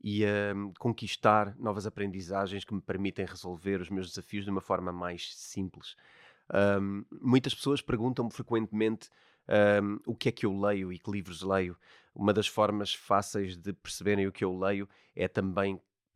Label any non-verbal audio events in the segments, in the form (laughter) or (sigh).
e a hum, conquistar novas aprendizagens que me permitem resolver os meus desafios de uma forma mais simples. Um, muitas pessoas perguntam-me frequentemente um, o que é que eu leio e que livros leio. Uma das formas fáceis de perceberem o que eu leio é também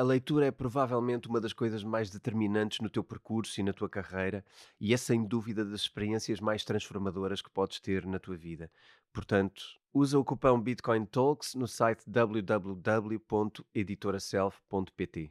A leitura é provavelmente uma das coisas mais determinantes no teu percurso e na tua carreira, e é sem dúvida das experiências mais transformadoras que podes ter na tua vida. Portanto, usa o cupom Bitcoin Talks no site www.editoraself.pt.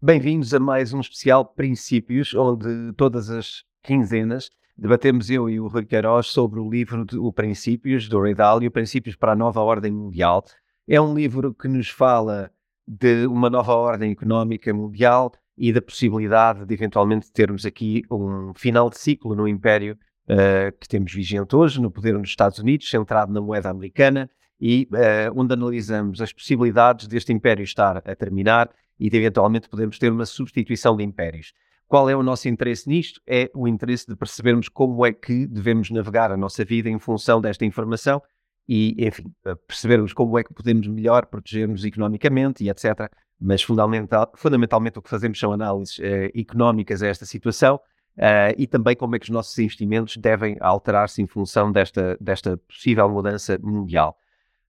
Bem-vindos a mais um especial Princípios, onde todas as quinzenas debatemos eu e o Rui Queiroz sobre o livro de, O Princípios, do Ray Dalio, Princípios para a Nova Ordem Mundial. É um livro que nos fala de uma nova ordem económica mundial e da possibilidade de eventualmente termos aqui um final de ciclo no Império uh, que temos vigente hoje, no poder nos Estados Unidos, centrado na moeda americana, e uh, onde analisamos as possibilidades deste Império estar a terminar e de eventualmente podermos ter uma substituição de impérios. Qual é o nosso interesse nisto? É o interesse de percebermos como é que devemos navegar a nossa vida em função desta informação e, enfim, percebermos como é que podemos melhor proteger-nos economicamente e etc. Mas fundamental, fundamentalmente o que fazemos são análises eh, económicas a esta situação uh, e também como é que os nossos investimentos devem alterar-se em função desta, desta possível mudança mundial.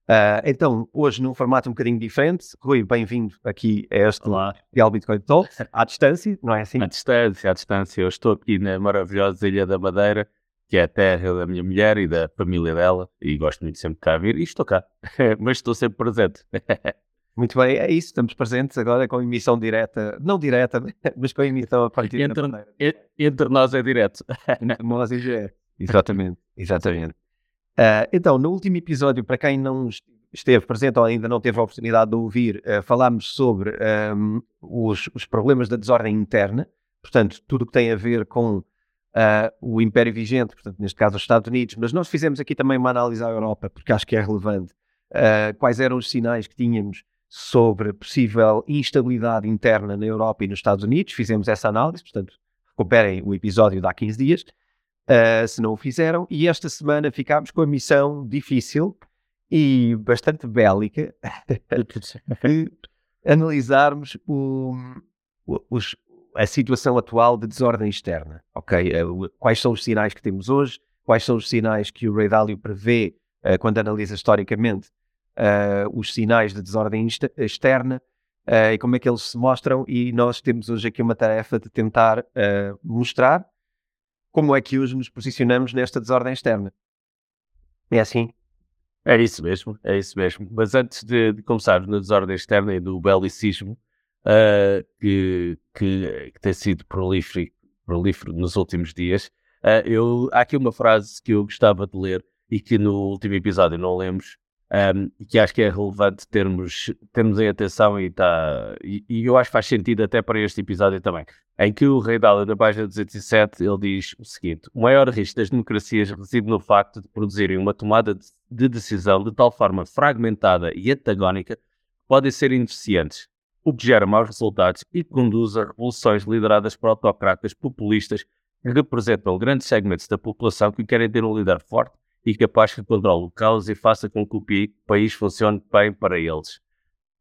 Uh, então, hoje num formato um bocadinho diferente, Rui, bem-vindo aqui a este. Real Bitcoin Talk, à distância, não é assim? À distância, à distância. Eu estou aqui na maravilhosa Ilha da Madeira, que é a terra da minha mulher e da família dela, e gosto muito sempre de cá vir, e estou cá, (laughs) mas estou sempre presente. (laughs) Muito bem, é isso, estamos presentes agora com emissão direta, não direta, (laughs) mas com emissão a partir entre, da entre nós é direto. nós é direto. Exatamente, exatamente. Uh, então, no último episódio, para quem não esteve presente ou ainda não teve a oportunidade de ouvir, uh, falámos sobre um, os, os problemas da desordem interna, portanto, tudo o que tem a ver com uh, o Império Vigente, portanto, neste caso os Estados Unidos, mas nós fizemos aqui também uma análise à Europa, porque acho que é relevante. Uh, quais eram os sinais que tínhamos sobre possível instabilidade interna na Europa e nos Estados Unidos? Fizemos essa análise, portanto, recuperem o episódio de há 15 dias, uh, se não o fizeram. E esta semana ficámos com a missão difícil e bastante bélica (laughs) de analisarmos o, os, a situação atual de desordem externa, ok? Eh, quais são os sinais que temos hoje? Quais são os sinais que o Ray Dalio prevê uh, quando analisa historicamente uh, os sinais de desordem externa uh, e como é que eles se mostram? E nós temos hoje aqui uma tarefa de tentar mostrar como é que hoje nos posicionamos nesta desordem externa. É assim? É isso mesmo, é isso mesmo. Mas antes de, de começarmos na desordem externa e do belicismo, uh, que, que, que, tem sido prolífero, prolífero nos últimos dias. Uh, eu, há aqui uma frase que eu gostava de ler e que no último episódio não lemos, um, e que acho que é relevante termos, termos em atenção e, tá, e, e, eu acho que faz sentido até para este episódio também, em que o Rei Dália, na página 207, ele diz o seguinte, o maior risco das democracias reside no facto de produzirem uma tomada de, de decisão de tal forma fragmentada e antagónica que podem ser ineficientes, o que gera maus resultados e conduz a revoluções lideradas por autocratas populistas que representam grandes segmentos da população que querem ter um líder forte e capaz que controle o caos e faça com que o país funcione bem para eles.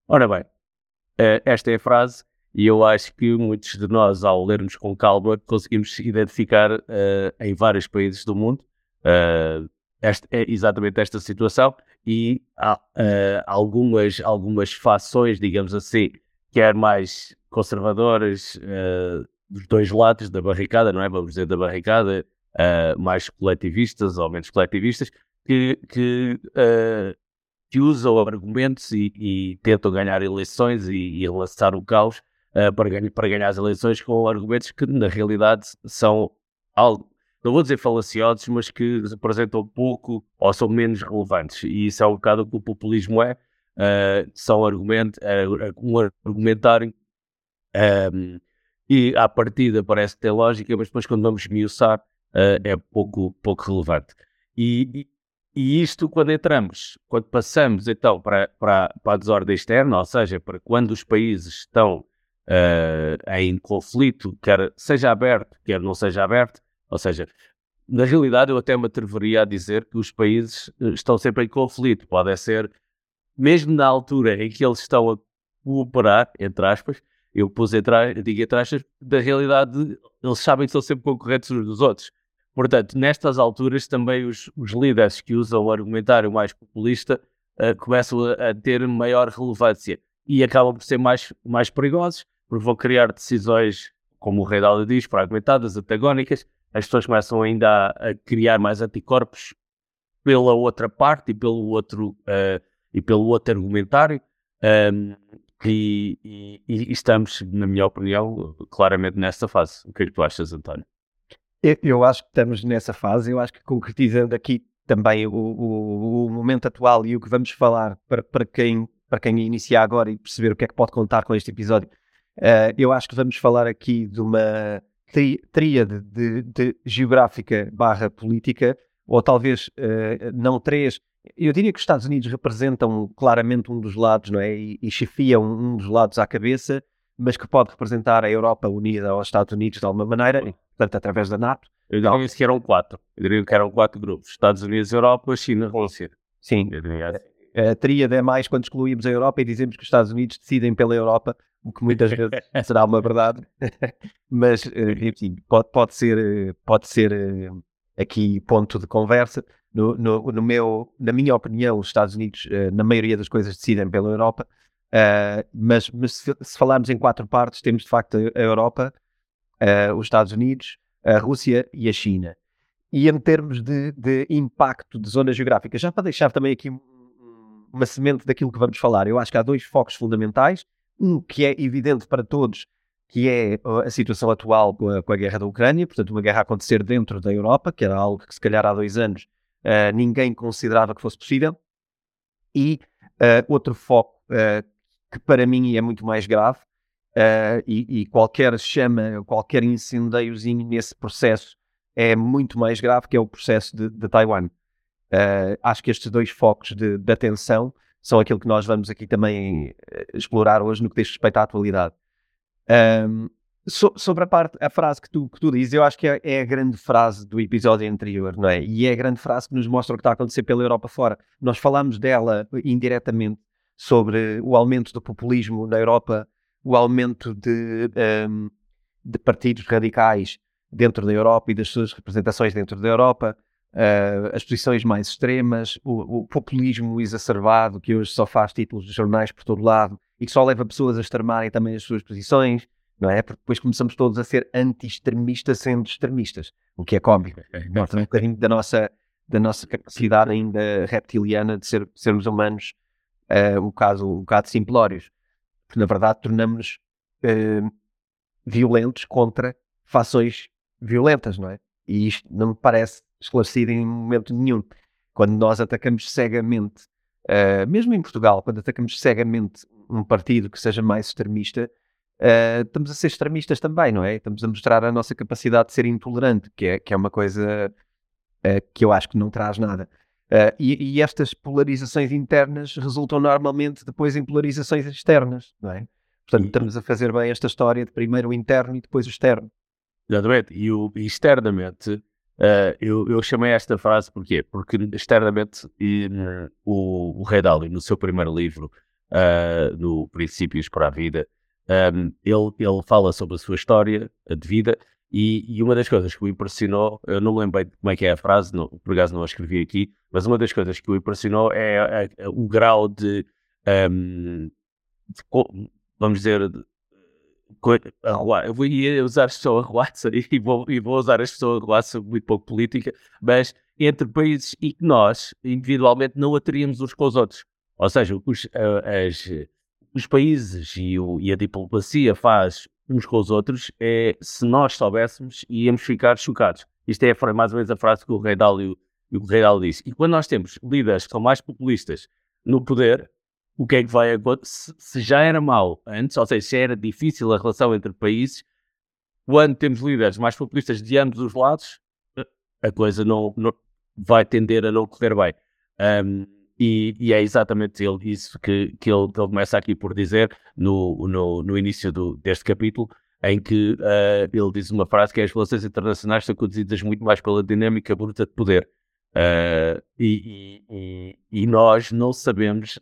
Ora bem, uh, esta é a frase e eu acho que muitos de nós, ao lermos com calma, conseguimos identificar uh, em vários países do mundo uh, é exatamente esta situação e há uh, algumas, algumas fações, digamos assim, quer mais conservadoras dos dois lados da barricada, não é? Vamos dizer, da barricada, mais coletivistas ou menos coletivistas, que, que que usam argumentos e, e, tentam ganhar eleições e, e lançar o caos uh, para, ganhar, para ganhar as eleições com argumentos que na realidade são algo, não vou dizer falaciosos, mas que representam pouco ou são menos relevantes. E isso é um bocado o que o populismo é. Uh, são argumento, uh, um argumentário um, e à partida parece ter lógica, mas depois quando vamos miuçar uh, é pouco, pouco relevante. E, e, isto quando entramos, quando passamos então para, para, para a desordem externa, ou seja, para quando os países estão uh, em conflito, quer seja aberto, quer não seja aberto. Ou seja, na realidade, eu até me atreveria a dizer que os países eh, estão sempre em conflito. Pode ser, mesmo na altura em que eles estão a cooperar, entre aspas, eu pus entre, digo aspas, da realidade, eles sabem que são sempre concorrentes uns dos outros. Portanto, nestas alturas, também os, os líderes que usam o argumentário mais populista uh, começam a, a, ter maior relevância e acabam por ser mais, mais perigosos porque vão criar decisões, como o Rei Dália diz, fragmentadas, antagónicas. As pessoas começam ainda a, a, criar mais anticorpos pela outra parte e pelo outro, uh, e pelo outro argumentário. Um, e, e, e, estamos, na minha opinião, claramente nessa fase. O que é que tu achas, António? Eu, eu acho que estamos nessa fase. Eu acho que concretizando aqui também o, o, o momento atual e o que vamos falar para, para, quem, para quem iniciar agora e perceber o que é que pode contar com este episódio Uh, eu acho que vamos falar aqui de uma tríade de, de, geográfica barra política, ou talvez uh, não três. Eu diria que os Estados Unidos representam claramente um dos lados, não é? E, e chefiam um dos lados à cabeça, mas que pode representar a Europa unida aos Estados Unidos de alguma maneira, portanto, através da NATO. Eu diria que eram quatro. Eu diria que eram quatro grupos: Estados Unidos, Europa, China, Rússia. Sim. Assim. A tríade é mais quando excluímos a Europa e dizemos que os Estados Unidos decidem pela Europa o que muitas (laughs) vezes será uma verdade, (laughs) mas eh, enfim, pode, pode ser, eh, pode ser eh, aqui ponto de conversa. No, no, no, meu, na minha opinião, os Estados Unidos, na maioria das coisas, decidem pela Europa, mas, mas se, se, falarmos em quatro partes, temos de facto a Europa, os Estados Unidos, a Rússia e a China. E em termos de, de impacto de zonas geográficas, já para deixar também aqui uma semente daquilo que vamos falar, eu acho que há dois focos fundamentais um que é evidente para todos, que é a situação atual com a, com a, guerra da Ucrânia, portanto, uma guerra a acontecer dentro da Europa, que era algo que se calhar há dois anos uh, ninguém considerava que fosse possível. E uh, outro foco uh, que para mim é muito mais grave, e, e, qualquer chama, qualquer incendeiozinho nesse processo é muito mais grave, que é o processo de, de Taiwan. acho que estes dois focos de, de atenção são aquilo que nós vamos aqui também eh, explorar hoje no que diz respeito à atualidade. Um, so, sobre a parte, a frase que tu, que tu dizes, eu acho que é, é, a grande frase do episódio anterior, não é? E é a grande frase que nos mostra o que está a acontecer pela Europa fora. Nós falamos dela indiretamente sobre o aumento do populismo na Europa, o aumento de, um, de partidos radicais dentro da Europa e das suas representações dentro da Europa, uh, as posições mais extremas, o, o, populismo exacerbado que hoje só faz títulos de jornais por todo lado e que só leva pessoas a extremarem também as suas posições, não é? Porque depois começamos todos a ser anti-extremistas sendo extremistas, o que é cómico. (laughs) Mostra um bocadinho da nossa, da nossa capacidade ainda reptiliana de ser, sermos humanos uh, um, bocado, um bocado simplórios. Porque na verdade tornamos-nos uh, violentos contra fações violentas, não é? E isto não me parece esclarecido em momento nenhum. Quando nós atacamos cegamente, uh, mesmo em Portugal, quando atacamos cegamente um partido que seja mais extremista, uh, estamos a ser extremistas também, não é? Estamos a mostrar a nossa capacidade de ser intolerante, que é, que é uma coisa uh, que eu acho que não traz nada. E, e, estas polarizações internas resultam normalmente depois em polarizações externas, não é? Portanto, estamos a fazer bem esta história de primeiro o interno e depois o externo. Exatamente. E, o, externamente, Uh, eu, eu, chamei esta frase porquê? Porque externamente e, o, o Ray Dalio, no seu primeiro livro, uh, no Princípios para a Vida, um, ele, ele fala sobre a sua história de vida e, e, uma das coisas que o impressionou, eu não lembro como é que é a frase, não, por acaso não a escrevi aqui, mas uma das coisas que o impressionou é, é, é o grau de, um, de, vamos dizer, eu vou usar a expressão arruaça (laughs) e vou, e vou usar a expressão arruaça muito pouco política, mas entre países e que nós, individualmente, não a teríamos uns com os outros. Ou seja, os, as, os países e, o, e, a diplomacia faz uns com os outros, é, se nós soubéssemos, íamos ficar chocados. Isto é mais ou menos a frase que o Rei Dálio, o Rei Dálio disse. E quando nós temos líderes que são mais populistas no poder, o que é que vai acontecer? Se já era mau antes, ou seja, se era difícil a relação entre países, quando temos líderes mais populistas de ambos os lados, a coisa não, não vai tender a não correr bem. Um, e, e, é exatamente ele, isso que, que, ele, ele começa aqui por dizer no, no, no início do, deste capítulo, em que uh, ele diz uma frase que é as relações internacionais são conduzidas muito mais pela dinâmica bruta de poder. Uh, e, e, e, nós não sabemos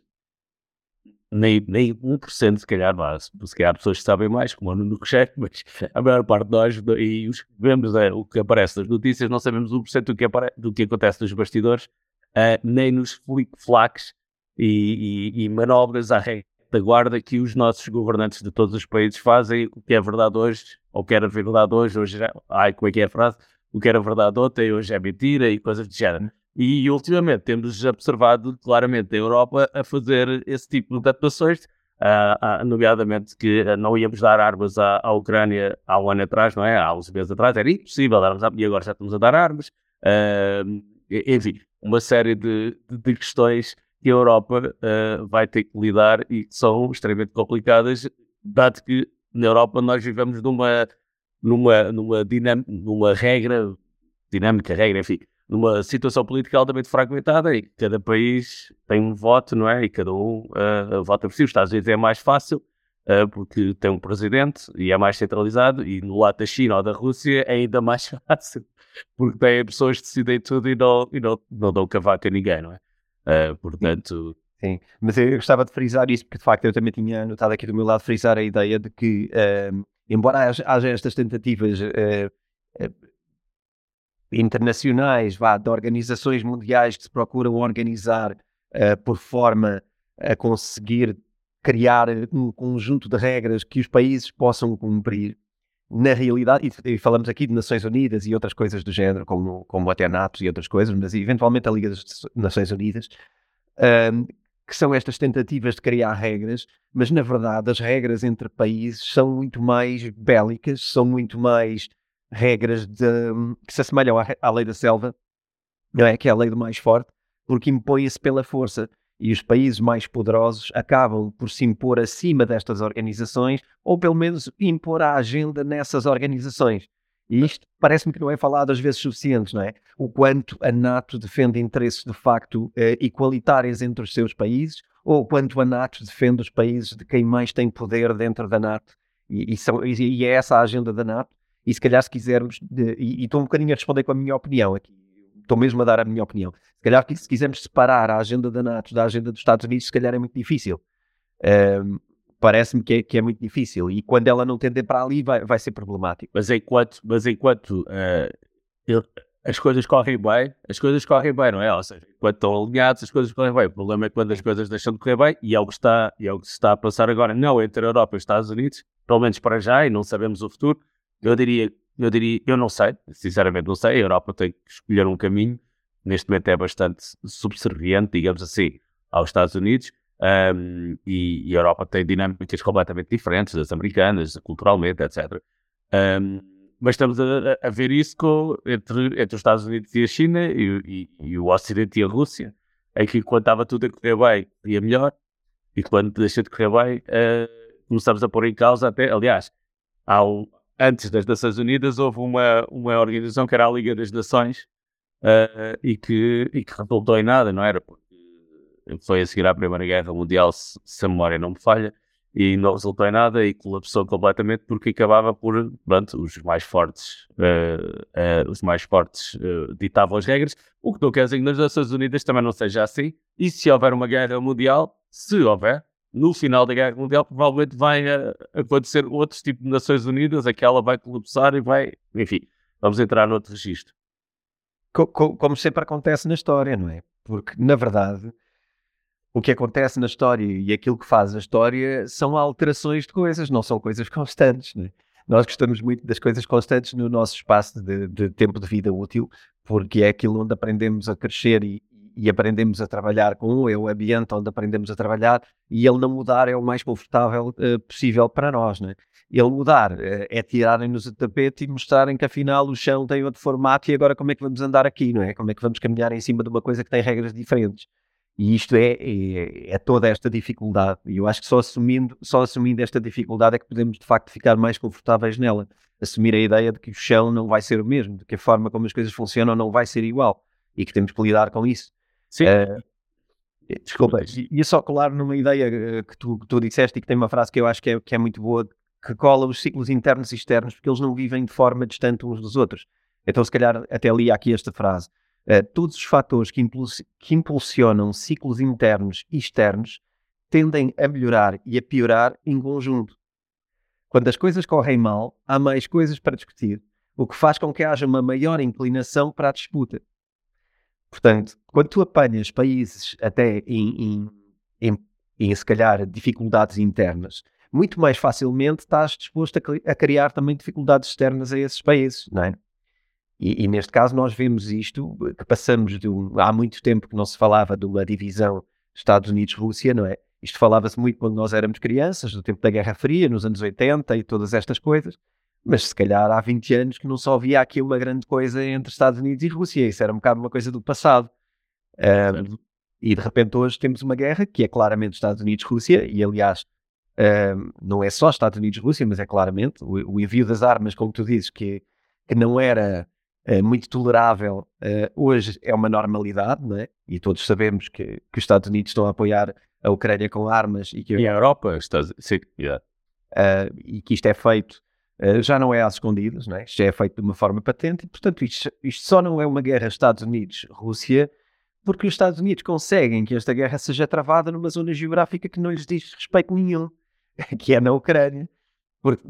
nem, nem 1% se calhar, mas se calhar pessoas que sabem mais, como o Nuno Rocher, (laughs) mas a maior parte de nós e os que vemos é, o que aparece nas notícias, não sabemos 1% do que, apare, do que acontece nos bastidores uh, nem nos flic-flacs e, e, e, manobras à retaguarda que os nossos governantes de todos os países fazem. O que é verdade hoje, ou o que era verdade hoje, hoje já, ai, como é que é a frase? O que era verdade ontem, hoje é mentira e coisas de género. E ultimamente temos observado claramente a Europa a fazer esse tipo de atuações, uh, uh, nomeadamente que não íamos dar armas à, à, Ucrânia há um ano atrás, não é? Há uns meses atrás era impossível darmos armas e agora já estamos a dar armas. Uh, enfim, uma série de, de questões que a Europa uh, vai ter que lidar e que são extremamente complicadas, dado que na Europa nós vivemos numa, numa, numa, dinam, numa regra, dinâmica, regra, enfim, numa situação política altamente fragmentada e cada país tem um voto, não é? E cada um uh, vota por si. Os Estados Unidos é mais fácil, porque tem um presidente e é mais centralizado, e no lado da China ou da Rússia é ainda mais (laughs) fácil, porque tem pessoas que decidem tudo e não, e não, não dão cavaco a ninguém, não é? Uh, portanto. Sim, mas eu gostava de frisar isso, porque de facto eu também tinha notado aqui do meu lado frisar a ideia de que, uh, embora haja, haja, estas tentativas uh, internacionais, vá, de organizações mundiais que se procuram organizar por forma a conseguir criar um conjunto de regras que os países possam cumprir, na realidade, e, falamos aqui de Nações Unidas e outras coisas do género, como, como até NATO e outras coisas, mas eventualmente a Liga das Nações Unidas, um, que são estas tentativas de criar regras, mas na verdade as regras entre países são muito mais bélicas, são muito mais regras de, que se assemelham à, à lei da selva, não é? que é a lei do mais forte, porque impõe-se pela força e os países mais poderosos acabam por se impor acima destas organizações ou pelo menos impor a agenda nessas organizações. E isto parece-me que não é falado às vezes suficientes, não é? O quanto a NATO defende interesses de facto eh, igualitários entre os seus países ou o quanto a NATO defende os países de quem mais tem poder dentro da NATO. E, e, são, e é essa a agenda da NATO. E se calhar se quisermos, de, e, e estou um bocadinho a responder com a minha opinião aqui, estou mesmo a dar a minha opinião. Se calhar se quisermos separar a agenda da NATO da agenda dos Estados Unidos, se calhar é muito difícil. Um, Parece-me que, é, que é, muito difícil e quando ela não tender para ali vai, vai ser problemático. Mas enquanto, mas enquanto uh, as coisas correm bem, as coisas correm bem, não é? Ou seja, enquanto estão alinhados, as coisas correm bem. O problema é quando as coisas deixam de correr bem e é o que está, é o que se está a passar agora, não entre a Europa e os Estados Unidos, pelo menos para já, e não sabemos o futuro. Eu diria eu diria, eu não sei, sinceramente não sei, a Europa tem que escolher um caminho, neste momento é bastante subserviente, digamos assim, aos Estados Unidos, um, e, e, a Europa tem dinâmicas completamente diferentes das americanas, culturalmente, etc. Um, mas estamos a, a, ver isso com, entre, entre os Estados Unidos e a China e, e, e, o Ocidente e a Rússia, em que quando estava tudo a correr bem, ia melhor, e quando deixa de correr bem, uh, começamos a pôr em causa até, aliás, há antes das Nações Unidas, houve uma, uma organização que era a Liga das Nações uh, e, que, e que resultou em nada, não era? Porque foi a seguir à Primeira Guerra Mundial, se, se a memória não me falha, e não resultou em nada e colapsou completamente porque acabava por, pronto, os mais fortes, uh, uh, os mais fortes ditavam as regras, o que não quer dizer que nas Nações Unidas também não seja assim, e se houver uma guerra mundial, se houver, no final da Guerra Mundial, provavelmente vai uh, acontecer outros tipos de Nações Unidas, aquela vai colapsar e vai. Enfim, vamos entrar noutro registro. Como, como sempre acontece na história, não é? Porque, na verdade, o que acontece na história e aquilo que faz a história são alterações de coisas, não são coisas (laughs) constantes. Né? Nós gostamos muito das coisas constantes no nosso espaço de, de, tempo de vida útil, porque é aquilo onde aprendemos a crescer e, e aprendemos a trabalhar com, é o ambiente onde aprendemos a trabalhar e ele não mudar é o mais confortável uh, possível para nós. Né? Ele mudar uh, é tirarem-nos o tapete e mostrarem que afinal o chão tem outro formato e agora como é que vamos andar aqui, não é? Como é que vamos caminhar em cima de uma coisa que tem regras diferentes. E isto é, é, é, toda esta dificuldade. E eu acho que só assumindo, só assumindo esta dificuldade é que podemos de facto ficar mais confortáveis nela. Assumir a ideia de que o chão não vai ser o mesmo, de que a forma como as coisas funcionam não vai ser igual e que temos que lidar com isso. Sim. Uh, desculpa, ia só colar numa ideia eh, que tu, que tu disseste e que tem uma frase que eu acho que é, que é muito boa, que cola os ciclos internos e externos, porque eles não vivem de forma distante uns dos outros. Então, se calhar, até li aqui esta frase. Uh, todos os fatores que, que impulsionam ciclos internos e externos tendem a melhorar e a piorar em conjunto. Quando as coisas correm mal, há mais coisas para discutir, o que faz com que haja uma maior inclinação para a disputa. Portanto, quando tu apanhas países até em, em, em, se calhar, dificuldades internas, muito mais facilmente estás disposto a, a, criar também dificuldades externas a esses países, não é? E, e, neste caso nós vemos isto, que passamos de um, há muito tempo que não se falava de uma divisão Estados Unidos-Rússia, não é? Isto falava-se muito quando nós éramos crianças, no tempo da Guerra Fria, nos anos 80 e todas estas coisas, mas se calhar há 20 anos que não só havia aqui uma grande coisa entre Estados Unidos e Rússia, isso era um bocado uma coisa do passado. Um, e de repente hoje temos uma guerra que é claramente Estados Unidos-Rússia, e aliás, um, não é só Estados Unidos-Rússia, mas é claramente o, o, envio das armas, como tu dizes, que, que não era uh, muito tolerável, uh, hoje é uma normalidade, é? E todos sabemos que, que os Estados Unidos estão a apoiar a Ucrânia com armas e que e a Europa está, sim, yeah. uh, e que isto é feito já não é às escondidas, não é? isto já é feito de uma forma patente e, portanto, isto, isto só não é uma guerra Estados Unidos-Rússia porque os Estados Unidos conseguem que esta guerra seja travada numa zona geográfica que não lhes diz respeito nenhum, (laughs) que é na Ucrânia. Porque...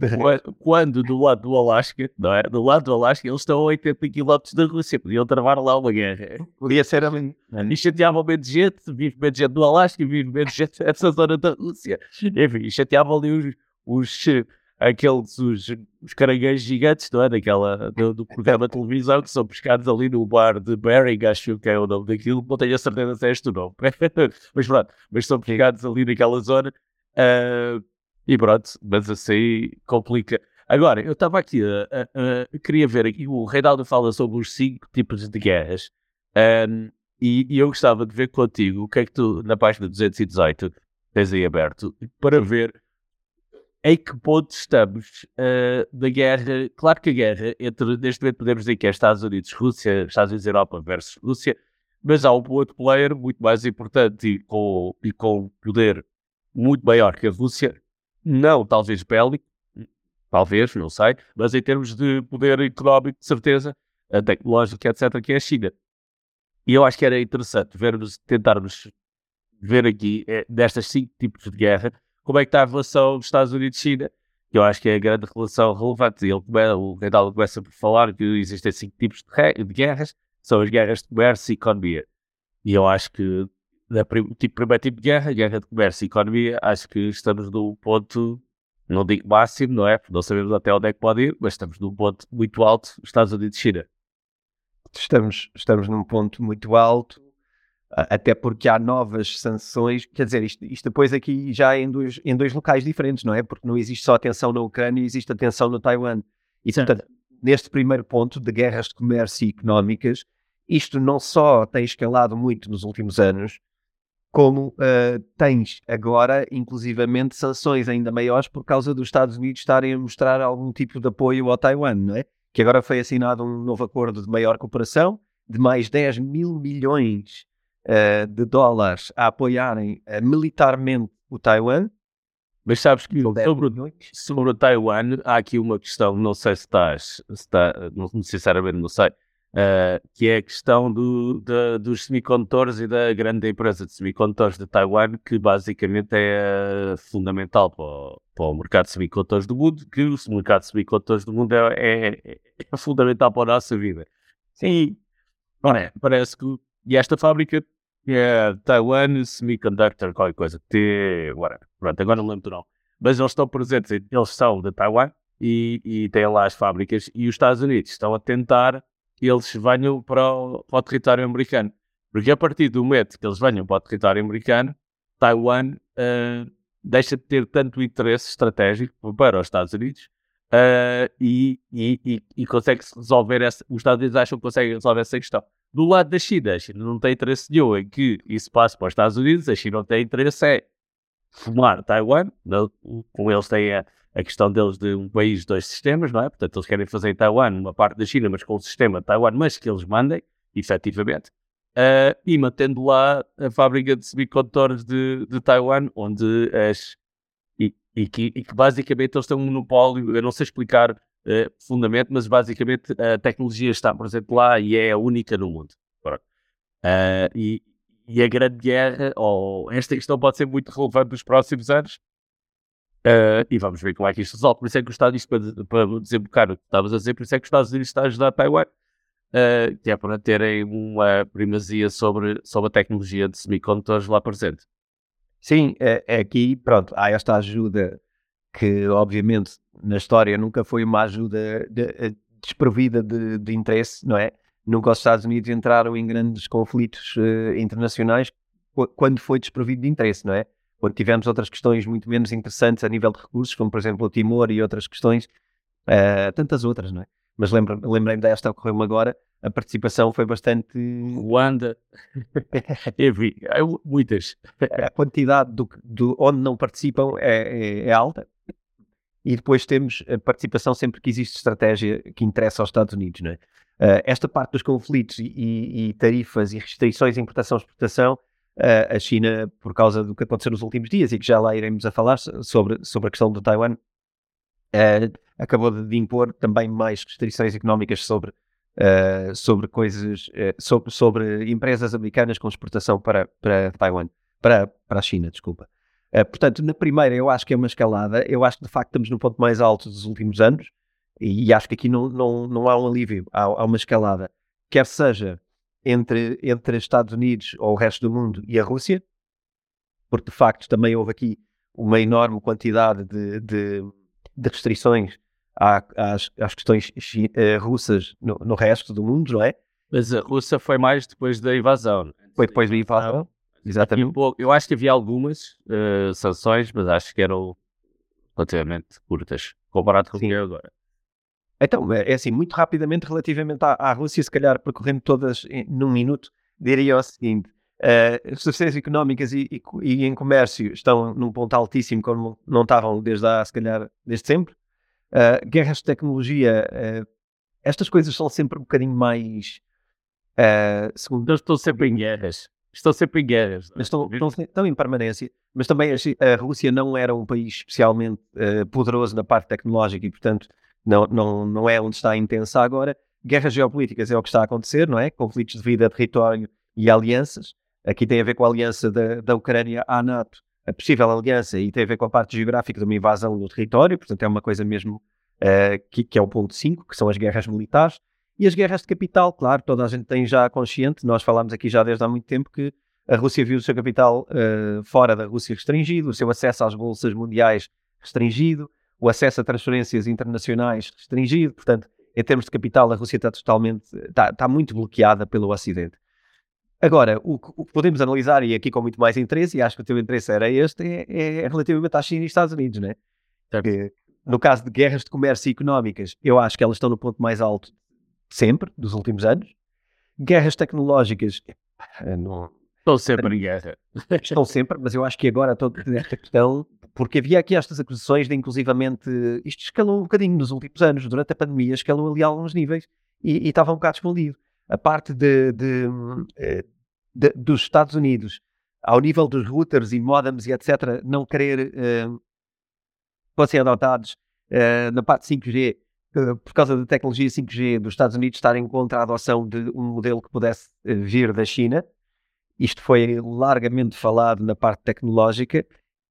Quando do lado do Alasca, não é? Do lado do Alasca, eles estão a 80 km da Rússia, podiam travar lá uma guerra. Podia ser ali. E chateavam menos gente, vive menos gente do Alasca, vive menos gente (laughs) dessa zona da Rússia. Enfim, chateavam ali os, os aqueles os, os caranguejos gigantes, não é? Daquela, do, do, programa de (laughs) televisão que são pescados ali no bar de Bering, acho que é o nome daquilo, não tenho a certeza se é este o nome. (laughs) mas pronto, mas são pescados ali naquela zona. Uh, e pronto, mas assim complica. Agora, eu estava aqui, uh, uh, queria ver aqui, o Reinaldo fala sobre os cinco tipos de guerras, um, e, e, eu gostava de ver contigo o que é que tu, na página 218, tens aí aberto, para ver em que ponto estamos uh, da guerra. Claro que a guerra entre, neste momento podemos dizer que é Estados Unidos, Rússia, Estados Unidos, Europa versus Rússia, mas há um outro player muito mais importante e com, e com poder muito maior que a Rússia, não talvez bélico, talvez, não sei, mas em termos de poder económico, de certeza, tecnológico, etc., que é a China. E eu acho que era interessante vermos, tentarmos ver aqui, é, destas cinco tipos de guerra, como é que está a relação dos Estados Unidos-China, que eu acho que é a grande relação relevante. Ele, o Reinaldo começa por falar que existem cinco tipos de, de guerras, são as guerras de comércio e economia. E eu acho que o tipo, primeiro tipo de guerra, guerra de comércio e economia, acho que estamos num ponto, não digo máximo, não é? Não sabemos até onde é que pode ir, mas estamos num ponto muito alto, Estados Unidos e China. Estamos, estamos num ponto muito alto até porque há novas sanções, quer dizer, isto, isto depois aqui já em dois, em dois locais diferentes, não é? Porque não existe só atenção na Ucrânia, existe atenção no Taiwan. E, portanto, neste primeiro ponto de guerras de comércio e económicas, isto não só tem escalado muito nos últimos anos, como uh, tens agora, inclusivamente, sanções ainda maiores por causa dos Estados Unidos estarem a mostrar algum tipo de apoio ao Taiwan, não é? Que agora foi assinado um novo acordo de maior cooperação, de mais 10 mil milhões uh, de dólares a apoiarem uh, militarmente o Taiwan. Mas sabes que sobre, sobre o Taiwan há aqui uma questão, não sei se estás, se está, não, sinceramente não sei, uh, que é a questão do, de, dos semicondutores e da grande empresa de semicondutores de Taiwan, que basicamente é fundamental para o, para o mercado de semicondutores do mundo, que o mercado de semicondutores do mundo é, é, é fundamental para a nossa vida. Sim, Ora, parece que. E esta fábrica é Taiwan Semiconductor, qualquer coisa. T. Pronto, agora não lembro do nome. Mas eles estão presentes, eles são de Taiwan e, e têm lá as fábricas. E os Estados Unidos estão a tentar que eles venham para o, para o território americano. Porque a partir do momento que eles venham para o território americano, Taiwan uh, deixa de ter tanto interesse estratégico para os Estados Unidos uh, e, e, e, e consegue-se resolver essa. Os Estados Unidos acham que conseguem resolver essa questão. Do lado da China, a China não tem interesse nenhum em que isso passe para os Estados Unidos, a China não tem interesse é fumar Taiwan, não, eles têm a, a, questão deles de um país, dois sistemas, não é? Portanto, eles querem fazer em Taiwan uma parte da China, mas com o sistema de Taiwan, mas que eles mandem, efetivamente, uh, e mantendo lá a fábrica de semicondutores de, de Taiwan, onde as, e que, e que basicamente eles têm um monopólio, eu não sei explicar uh, profundamente, mas basicamente a tecnologia está presente lá e é a única no mundo. Uh, e, e, a grande guerra, ou esta questão pode ser muito relevante nos próximos anos, uh, e vamos ver como é que isto resolve. Por isso é que o Estado, isto para, para desembocar o que estavas a dizer, por isso é que os Estados Unidos está a ajudar a Taiwan, uh, que é para terem uma primazia sobre, sobre a tecnologia de semicondutores lá presente. Sim, é, é aqui, pronto, há esta ajuda que, obviamente, na história nunca foi uma ajuda de, de, eh, desprovida de, de, interesse, não é? Nunca os Estados Unidos entraram em grandes conflitos uh, internacionais quando foi desprovido de interesse, não é? Quando tivemos outras questões muito menos interessantes a nível de recursos, como por exemplo o Timor e outras questões, uh, tantas outras, não é? Mas lembrei-me desta, ocorreu-me agora, a participação foi bastante. Ruanda. (laughs) Eu vi, muitas. A quantidade do, do, onde não participam é, é, é, alta. E depois temos a participação sempre que existe estratégia que interessa aos Estados Unidos. Não é? Uh, esta parte dos conflitos e, e, tarifas e restrições de importação e exportação, uh, a China, por causa do que aconteceu nos últimos dias e que já lá iremos a falar sobre, sobre a questão do Taiwan, uh, acabou de impor também mais restrições económicas sobre sobre coisas, uh, sobre, sobre, empresas americanas com exportação para, para Taiwan, para, para a China, desculpa. Uh, portanto, na primeira eu acho que é uma escalada, eu acho que de facto estamos no ponto mais alto dos últimos anos e, acho que aqui não, não, não há um alívio, há, há uma escalada, quer seja entre, entre Estados Unidos ou o resto do mundo e a Rússia, porque de facto também houve aqui uma enorme quantidade de, de, de restrições às, às questões uh, russas no, no, resto do mundo, não é? Mas a Rússia foi mais depois da invasão. Foi depois da invasão, exatamente. Eu acho que havia algumas uh, sanções, mas acho que eram relativamente curtas, comparado com o que é agora. Então, é, é assim, muito rapidamente, relativamente à, à Rússia, se calhar percorrendo todas em, num minuto, diria o seguinte: uh, as sucessões económicas e, e, e, em comércio estão num ponto altíssimo, como não estavam desde há, se calhar, desde sempre. Uh, guerras de tecnologia, uh, estas coisas são sempre um bocadinho mais. Uh, segundo... Eles estão sempre em guerras. Estão sempre em guerras. É? Estão, estão, estão, em permanência. Mas também a, Rússia não era um país especialmente poderoso na parte tecnológica e, portanto, não, não, não é onde está a intensa agora. Guerras geopolíticas é o que está a acontecer, não é? Conflitos de vida, território e alianças. Aqui tem a ver com a aliança da, da Ucrânia à NATO a possível aliança e tem a ver com a parte geográfica de uma invasão do território, portanto é uma coisa mesmo uh, que, que, é o ponto 5, que são as guerras militares. E as guerras de capital, claro, toda a gente tem já consciente, nós falámos aqui já desde há muito tempo que a Rússia viu o seu capital uh, fora da Rússia restringido, o seu acesso às bolsas mundiais restringido, o acesso a transferências internacionais restringido, portanto, em termos de capital, a Rússia está totalmente, está, está muito bloqueada pelo Ocidente. Agora, o, o, que podemos analisar, e aqui com muito mais interesse, e acho que o teu interesse era este, é, é relativamente à China e Estados Unidos, né? Porque, no caso de guerras de comércio e económicas, eu acho que elas estão no ponto mais alto sempre, dos últimos anos. Guerras tecnológicas, não... Estão sempre em guerra. Estão sempre, mas eu acho que agora toda esta questão, porque havia aqui estas acusações de inclusivamente, isto escalou um bocadinho nos últimos anos, durante a pandemia escalou ali alguns níveis e, e estava um bocado escondido a parte de, de, eh, de, dos Estados Unidos, ao nível dos routers e modems e etc., não querer uh, fossem adotados uh, na parte 5G, por causa da tecnologia 5G dos Estados Unidos estarem contra a adoção de um modelo que pudesse uh, vir da China. Isto foi largamente falado na parte tecnológica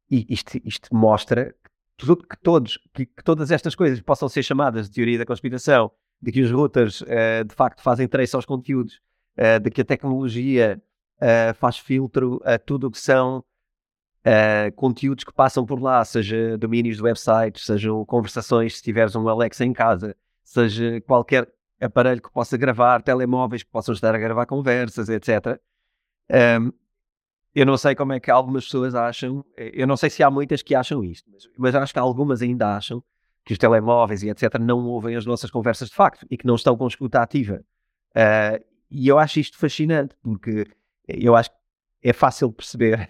e isto, isto mostra que todos, que, que, todas estas coisas possam ser chamadas de teoria da conspiração, de que os routers uh, de facto fazem trace aos conteúdos, uh, de que a tecnologia uh, faz filtro a tudo o que são conteúdos que passam por lá, seja domínios de websites, sejam conversações se tiveres um Alexa em casa, seja qualquer aparelho que possa gravar, telemóveis que possam estar a gravar conversas, etc. Um, eu não sei como é que algumas pessoas acham, eu não sei se há muitas que acham isto, mas, mas acho que algumas ainda acham que os telemóveis e etc. não ouvem as nossas conversas de facto e que não estão com escuta ativa. Uh, e eu acho isto fascinante, porque eu acho que é fácil perceber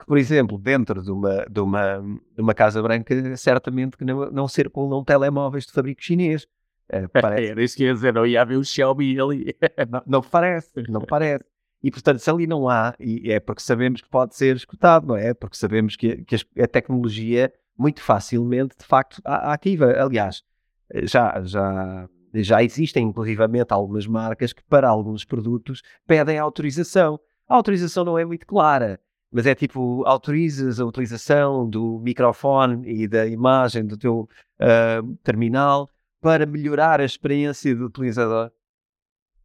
que, por exemplo, dentro de uma, de uma, de uma Casa Branca, certamente que não, não circulam telemóveis de fabrico chinês. Uh, (laughs) parece... Era isso que ia dizer, não ia haver o Xiaomi ali. (laughs) não, não parece, não parece. E, portanto, se ali não há, e é porque sabemos que pode ser escutado, não é? Porque sabemos que, que a tecnologia muito facilmente, de facto, ativa. Aliás, já, já, já existem, inclusivamente, algumas marcas que, para alguns produtos, pedem autorização. A autorização não é muito clara, mas é tipo, autorizas a utilização do microfone e da imagem do teu uh, terminal para melhorar a experiência do utilizador.